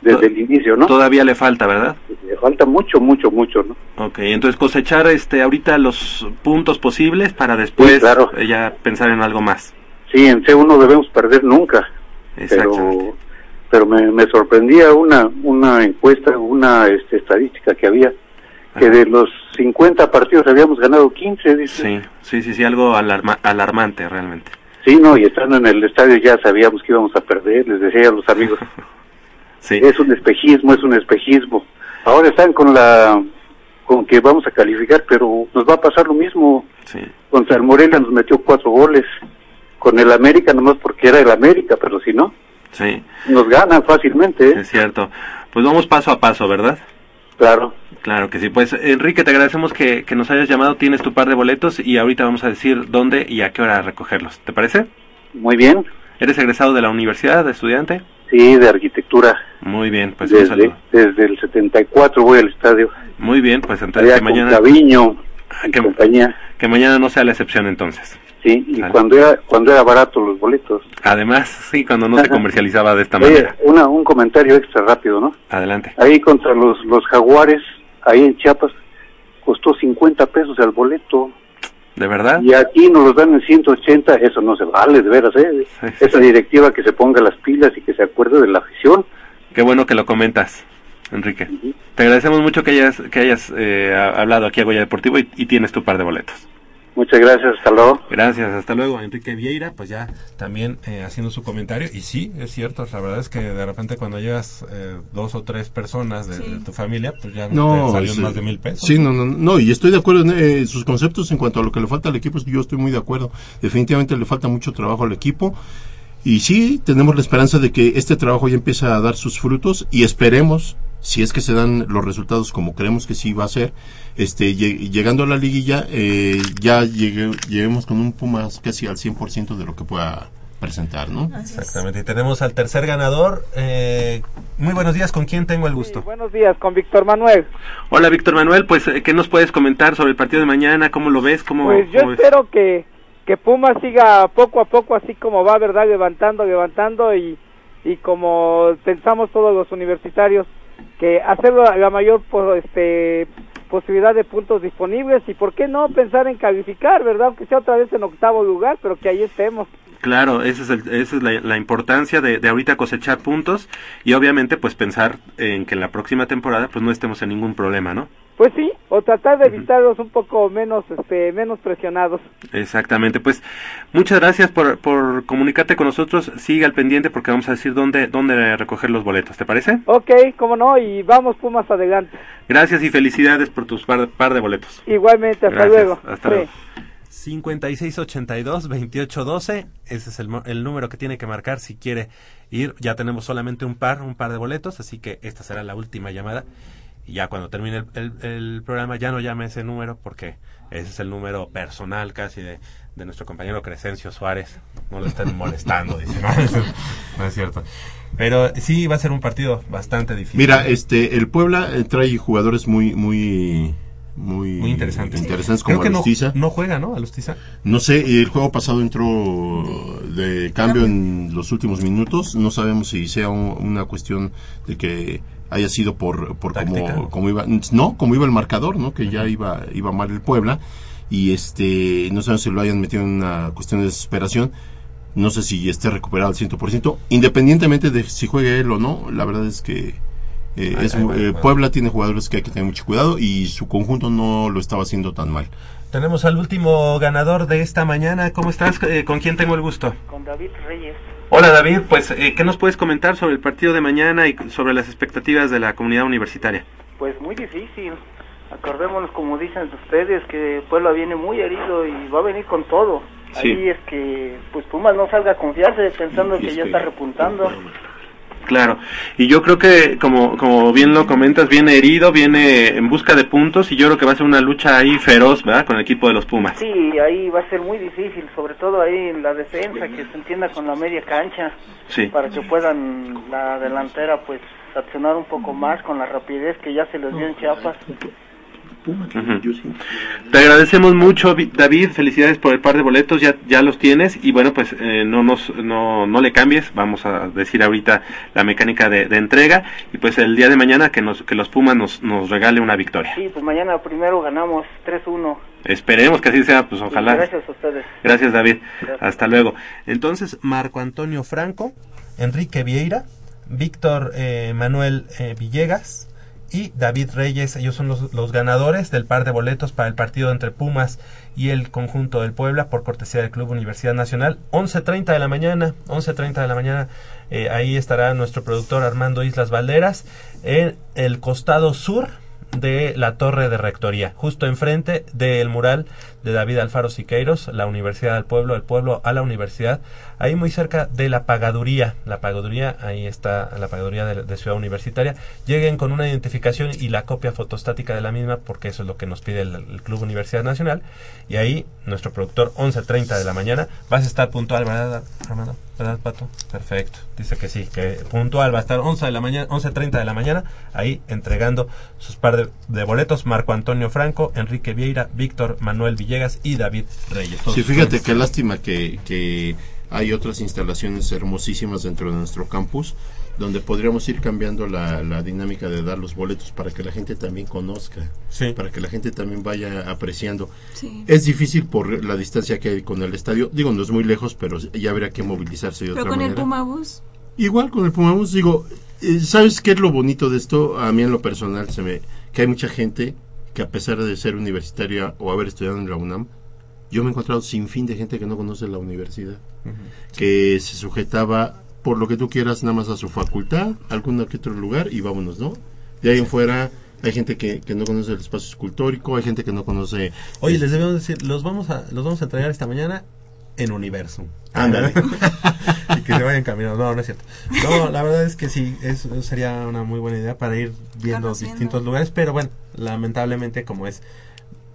desde el inicio, ¿no? Todavía le falta, ¿verdad? Le falta mucho, mucho, mucho, ¿no? Ok, entonces cosechar este ahorita los puntos posibles para después Sí, claro. eh, ya pensar en algo más. Sí, en C1 no debemos perder nunca. Pero, pero me, me sorprendía una, una encuesta, una este, estadística que había, que de los 50 partidos habíamos ganado 15, dice. Sí, sí, sí, sí, algo alarma- alarmante realmente. Sí, no, y estando en el estadio ya sabíamos que íbamos a perder, les decía a los amigos. Es un espejismo, es un espejismo. Ahora están con la con que vamos a calificar, pero nos va a pasar lo mismo. Sí. Contra el Morelia nos metió cuatro goles. Con el América nomás porque era el América, pero si no, Sí, nos ganan fácilmente. ¿eh? es cierto. Pues vamos paso a paso, ¿verdad? Claro. Claro que sí. Pues Enrique, te agradecemos que, que nos hayas llamado. Tienes tu par de boletos y ahorita vamos a decir dónde y a qué hora recogerlos. ¿Te parece? Muy bien. ¿Eres egresado de la universidad, de estudiante? Sí, de arquitectura. Muy bien, pues un Desde, saludo. desde el 74 voy al estadio. Muy bien, pues entonces Allá que mañana, y que, compañía. que mañana no sea la excepción entonces. Sí, y cuando era cuando era barato los boletos. Además, sí, cuando no se comercializaba de esta Oye, manera. una, un comentario extra rápido, ¿no? Adelante. Ahí contra los, los jaguares, ahí en Chiapas, costó 50 pesos el boleto. ¿De verdad? Y aquí nos los dan en 180, eso no se vale, de veras, ¿eh? Esa directiva que se ponga las pilas y que se acuerde de la afición. Qué bueno que lo comentas, Enrique. Te agradecemos mucho que hayas, que hayas eh, ha- hablado aquí a Goya Deportivo y, y tienes tu par de boletos. Muchas gracias, hasta luego. Gracias, hasta luego. Enrique Vieira, pues ya también eh, haciendo su comentario. Y sí, es cierto, la verdad es que de repente cuando llegas eh, dos o tres personas de, de tu familia, pues ya No, te salió sí. más de mil pesos. Sí, no, no, no, y estoy de acuerdo en eh, sus conceptos en cuanto a lo que le falta al equipo, yo estoy muy de acuerdo. Definitivamente le falta mucho trabajo al equipo. Y sí, tenemos la esperanza de que este trabajo ya empiece a dar sus frutos y esperemos, si es que se dan los resultados como creemos que sí va a ser, este, lle- llegando a la liguilla, eh, ya llegue- lleguemos con un Pumas casi al 100% de lo que pueda presentar, ¿no? Exactamente. Y tenemos al tercer ganador. Eh, muy buenos días, ¿con quién tengo el gusto? Buenos días, con Víctor Manuel. Hola, Víctor Manuel, pues, eh, ¿qué nos puedes comentar sobre el partido de mañana? ¿Cómo lo ves? ¿Cómo, Pues yo cómo ves? espero que, que Pumas siga poco a poco así como va, ¿verdad? Levantando, levantando y, y como pensamos todos los universitarios, que hacer la, la mayor po- este, posibilidad de puntos disponibles y por qué no pensar en calificar, ¿verdad? Aunque sea otra vez en octavo lugar, pero que ahí estemos. Claro, esa es, el- esa es la, la importancia de, de ahorita cosechar puntos y obviamente pues pensar en que en la próxima temporada pues no estemos en ningún problema, ¿no? Pues sí, o tratar de evitarlos un poco menos, este, menos presionados. Exactamente, pues muchas gracias por, por comunicarte con nosotros, sigue al pendiente porque vamos a decir dónde, dónde recoger los boletos, ¿te parece? Ok, cómo no, y vamos Pumas adelante. Gracias y felicidades por tus par, par de boletos. Igualmente, hasta Gracias, luego. Hasta Sí. luego. 5682-2812, ese es el, mo- el número que tiene que marcar si quiere ir. Ya tenemos solamente un par, un par de boletos, así que esta será la última llamada. Y ya cuando termine el, el- el programa ya no llame ese número porque ese es el número personal casi de, de nuestro compañero Crescencio Suárez. No lo estén molestando, dice. No, eso no es cierto. Pero sí va a ser un partido bastante difícil. Mira, este, el Puebla eh, trae jugadores muy, muy, muy, Muy interesantes. interesantes Creo como que no, no juega, ¿no? Alustiza. No sé, el juego pasado entró de cambio en los últimos minutos. No sabemos si sea un- una cuestión de que haya sido por, por como, como iba, no, como iba el marcador, ¿no? Que ya iba, iba mal el Puebla. Y este, no sabemos si lo hayan metido en una cuestión de desesperación. No sé si esté recuperado al 100%. Independientemente de si juegue él o no, la verdad es que eh, es va, eh. Puebla tiene jugadores que hay que tener mucho cuidado y su conjunto no lo estaba haciendo tan mal. Tenemos al último ganador de esta mañana. ¿Cómo estás? Eh, ¿Con quién tengo el gusto? Con David Reyes. Hola David, pues eh, ¿qué nos puedes comentar sobre el partido de mañana y sobre las expectativas de la comunidad universitaria? Pues muy difícil. Acordémonos, como dicen ustedes, que Puebla viene muy herido y va a venir con todo. Sí. Ahí es que pues Pumas no salga a confiarse pensando Y que ya que- está repuntando. Claro, y yo creo que como, como bien lo comentas, viene herido, viene en busca de puntos y yo creo que va a ser una lucha ahí feroz, ¿verdad? Con el equipo de los Pumas. Sí, ahí va a ser muy difícil, sobre todo ahí en la defensa, que se entienda con la media cancha, Sí. para que puedan la delantera pues accionar un poco más con la rapidez que ya se les dio en Chiapas. Te agradecemos mucho, Vi- David. Felicidades por el par de boletos, ya, ya los tienes. Y bueno, pues eh, no, nos, no, no le cambies. Vamos a decir ahorita la mecánica de, de entrega. Y pues el día de mañana que, nos, que los Pumas nos, nos regale una victoria. Sí, pues mañana primero ganamos 3-1. Esperemos que así sea, pues ojalá. Gracias a ustedes. Gracias, David. Gracias. Hasta luego. Entonces, Marco Antonio Franco, Enrique Vieira, Víctor eh, Manuel eh, Villegas y David Reyes. Ellos son los, ganadores del par de boletos para el partido entre Pumas y el conjunto del Puebla por cortesía del Club Universidad Nacional. 11.30 de la mañana, 11.30 de la mañana. eh, ahí estará nuestro productor Armando Islas Valderas en el costado sur de la torre de rectoría, justo enfrente del mural de David Alfaro Siqueiros, la Universidad del Pueblo, el pueblo a la universidad, ahí muy cerca de la pagaduría, la pagaduría, ahí está la pagaduría de, de Ciudad Universitaria, lleguen con una identificación y la copia fotostática de la misma, porque eso es lo que nos pide el, el Club Universidad Nacional, y ahí nuestro productor 11.30 de la mañana, vas a estar puntual, ¿verdad, Armando? ¿Verdad, Pato? Perfecto. Dice que sí, que puntual va a estar 11 de la mañana, 11.30 de la mañana, ahí entregando sus par de, de boletos, Marco Antonio Franco, Enrique Vieira, Víctor Manuel Villegas y David Reyes. Todos Sí, fíjate qué lástima que, que hay otras instalaciones hermosísimas dentro de nuestro campus donde podríamos ir cambiando la, la dinámica de dar los boletos para que la gente también conozca, Sí. para que la gente también vaya apreciando. Sí. Es difícil por la distancia que hay con el estadio, digo, no es muy lejos, pero ya habría que movilizarse de Pero otra con el manera. Puma Bus. Igual con el Pumabús, digo, eh, ¿sabes qué es lo bonito de esto? A mí en lo personal se me que hay mucha gente que a pesar de ser universitaria o haber estudiado en la UNAM, yo me he encontrado sin fin de gente que no conoce la universidad, que se sujetaba por lo que tú quieras nada más a su facultad, algún que otro lugar y vámonos, ¿no? De ahí en fuera hay gente que, que no conoce el espacio escultórico, hay gente que no conoce... Oye, les debemos decir, los vamos a, los vamos a entregar esta mañana en Universum. Ándale. y que se vayan caminando. No, no es cierto. No, la verdad es que sí, es, sería una muy buena idea para ir viendo Conociendo. distintos lugares, pero bueno, lamentablemente como es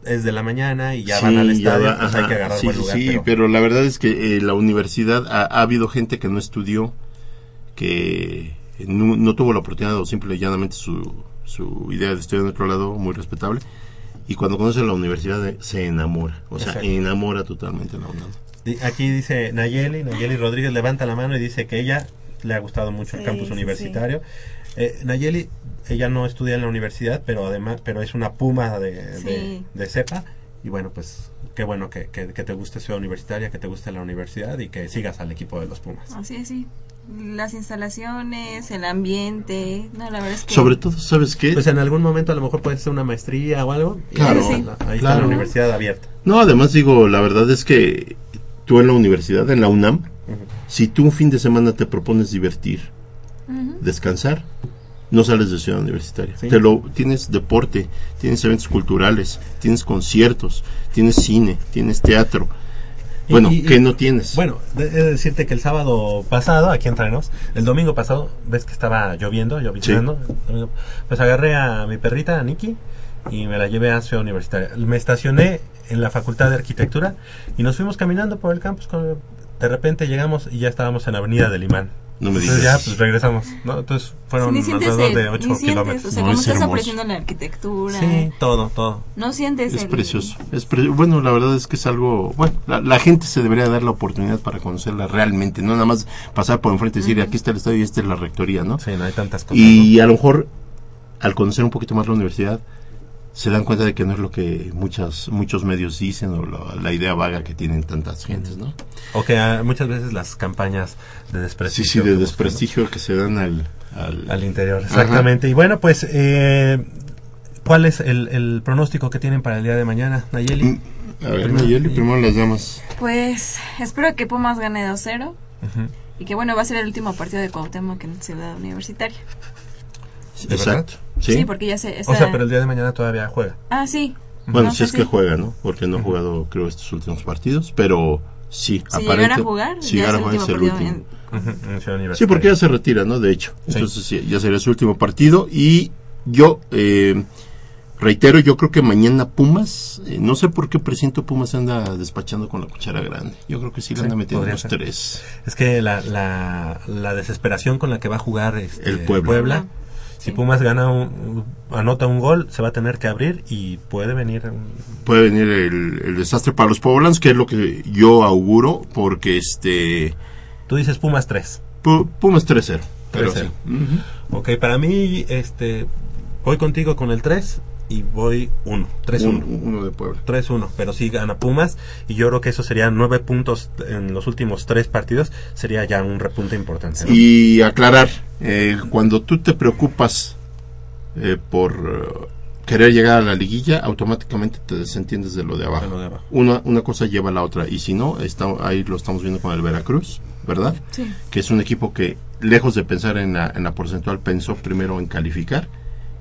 es de la mañana y ya Sí, van al estadio, va, pues hay que agarrar sí, buen lugar. sí, pero- pero... la verdad es que eh, la universidad ha, ha habido gente que no estudió, que no, no tuvo la oportunidad o simple y llanamente su, su idea de estudiar en otro lado, muy respetable, y cuando conoce la universidad eh, se enamora, o sea, Exacto. enamora totalmente la UNAM. Aquí dice Nayeli, Nayeli Rodríguez levanta la mano y dice que ella le ha gustado mucho el campus sí, universitario. Eh, Nayeli, ella no estudia en la universidad, pero además, pero es una puma de, de, Sí. de cepa. Y bueno, pues qué bueno que, que, que te guste Ciudad Universitaria, que te guste la universidad y que sigas al equipo de los Pumas. Así es, sí. Las instalaciones, el ambiente. No, la verdad es que. Sobre todo, ¿sabes qué? Pues en algún momento a lo mejor puedes hacer una maestría o algo. y Claro, ahí está la- ahí está claro. la universidad abierta. No, además digo, la verdad es que tú en la universidad, en la UNAM, si tú un fin de semana te propones divertir, Descansar, no sales de ciudad universitaria. Sí. Te lo tienes deporte, tienes eventos culturales, tienes conciertos, tienes cine, tienes teatro. Bueno, y- ¿qué no tienes? Bueno, de- he de decirte que el sábado pasado, aquí en el domingo pasado, ves que estaba lloviendo, lloviznando, pues agarré a mi perrita, a Nikki, y me la llevé a Ciudad Universitaria. Me estacioné en la Facultad de Arquitectura y nos fuimos caminando por el campus. con- de repente llegamos y ya estábamos en Avenida del Imán. No me Entonces digas. ya pues regresamos, ¿no? Entonces fueron Sí, alrededor el- de ni 8 sientes, kilómetros. O sea, No, como es estás hermoso. apreciando la arquitectura. Sí, todo, todo. No sientes es el- precioso. Es pre- bueno, la verdad es que es algo. Bueno, la, la gente se debería dar la oportunidad para conocerla realmente, no nada más pasar por enfrente y decir aquí está el estadio y esta es la rectoría, ¿no? Sí, no hay tantas cosas. Y a lo mejor, al conocer un poquito más la universidad, se dan cuenta de que no es lo que muchas, muchos medios dicen o la, la idea vaga que tienen tantas gentes, ¿no? O que ah, muchas veces las campañas de Sí, desprestigio. sí, de que buscan, ¿no? desprestigio que se dan al... al, Al interior, exactamente. Y bueno, pues, eh, ¿cuál es el, el pronóstico que tienen para el día de mañana, Nayeli? Mm, A ver, Nayeli, primero las damas. Pues espero que Pumas gane 2-0 Ujú. y que bueno, va a ser el último partido de Cuauhtémoc en Ciudad Universitaria. ¿De Exacto. Sí, ¿Sí? porque ya se... O esa- sea, pero el día de mañana todavía juega. Ah, sí. Bueno, No si es que juega, ¿no? Porque no ha jugado, creo, estos últimos partidos, pero sí, Si llegara a jugar, si ya es llegara el a jugar, último es el último. En Sí, porque ya se retira, ¿no? De hecho. Sí. Entonces sí, ya sería su último partido. Y yo eh, reitero, yo creo que mañana Pumas, eh, no sé por qué presiento Pumas anda despachando con la cuchara grande. Yo creo que sí le anda metiendo los ser. tres. Es que la, la, la desesperación con la que va a jugar este, El Puebla. Si Pumas gana un, anota un gol, se va a tener que abrir y puede venir. un- Puede venir el, el desastre para los poblanos, que es lo que yo auguro, porque este Tú dices Pumas 3. Pu- Pumas 3-0. pero 3-0. sí. Ujú. Ok, para mí, este, voy contigo con el 3 y voy 1. 3-1. Un- uno de Puebla. 3-1, pero sí gana Pumas y yo creo que eso sería 9 puntos en los últimos 3 partidos, sería ya un repunte importante. ¿no? Y aclarar, eh, cuando tú te preocupas eh, por eh, querer llegar a la liguilla, automáticamente te desentiendes de lo de abajo. De lo de abajo. Una, una cosa lleva a la otra, y si no, está, ahí lo estamos viendo con el Veracruz, ¿verdad? Sí. Que es un equipo que, lejos de pensar en la, en la porcentual, pensó primero en calificar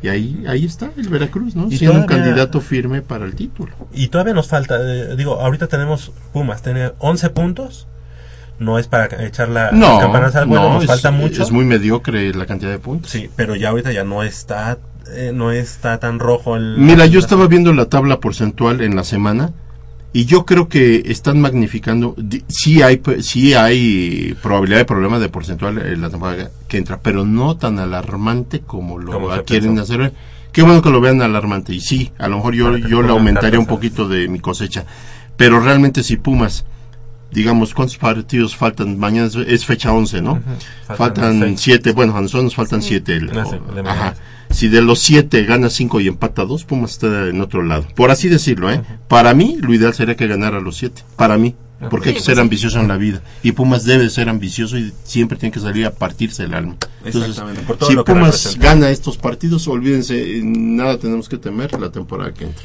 Y ahí, ahí está el Veracruz, ¿no? Y Siendo un todavía- candidato firme para el título. Y todavía nos falta, eh, digo, ahorita tenemos Pumas, tiene 11 puntos. No es para echar la, No, la campanazo al vuelo, no, nos es, falta mucho. es muy mediocre la cantidad de puntos. Sí, pero ya ahorita ya no está, eh, no está tan rojo el. Mira, yo estaba viendo la tabla porcentual en la semana y yo creo que están magnificando. Sí hay, sí hay probabilidad de problema de porcentual en la temporada que entra, pero no tan alarmante como lo quieren pensó. hacer. Qué bueno que lo vean alarmante. Y sí, a lo mejor yo, yo le aumentaría un poquito de mi cosecha. Pero realmente si Pumas, digamos, ¿cuántos partidos faltan? Mañana es, fecha 11, ¿no? Faltan Faltan seis. 7, bueno, a nosotros nos faltan 7. Ah, sí, Si de los 7 gana 5 y empata 2, Pumas está en otro lado. Por así decirlo, ¿eh? Para mí, lo ideal sería que ganara los 7. Para mí. Porque hay que ser pues sí. ambicioso en la vida. Y Pumas debe ser ambicioso y siempre tiene que salir a partirse el alma. Entonces, Exactamente, por todo si lo que Pumas representa. gana estos partidos, olvídense, nada tenemos que temer la temporada que entra.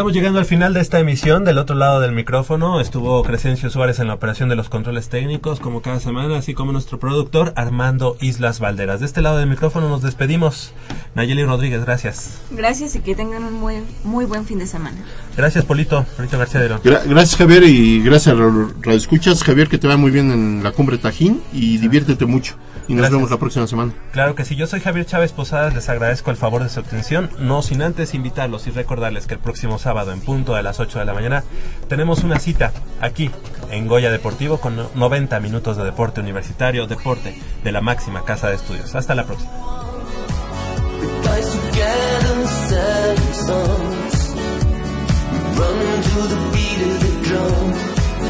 Estamos llegando al final de esta emisión. Del otro lado del micrófono estuvo Crescencio Suárez en la operación de los controles técnicos, como cada semana, así como nuestro productor Armando Islas Valderas. De este lado del micrófono nos despedimos. Nayeli Rodríguez, gracias. Gracias y que tengan un muy, muy buen fin de semana. Gracias, Polito. Polito García de León. Gra- gracias Javier y gracias a los radioescuchas. Javier, que te va muy bien en la cumbre Tajín y diviértete mucho. Y nos Gracias. vemos la próxima semana. Claro que sí, yo soy Javier Chávez Posadas, les agradezco el favor de su atención, no sin antes invitarlos y recordarles que el próximo sábado en punto de las 8 de la mañana tenemos una cita aquí en Goya Deportivo con no- 90 minutos de deporte universitario, deporte de la máxima casa de estudios. Hasta la próxima. guys together sang songs. Run to the beat of the drum.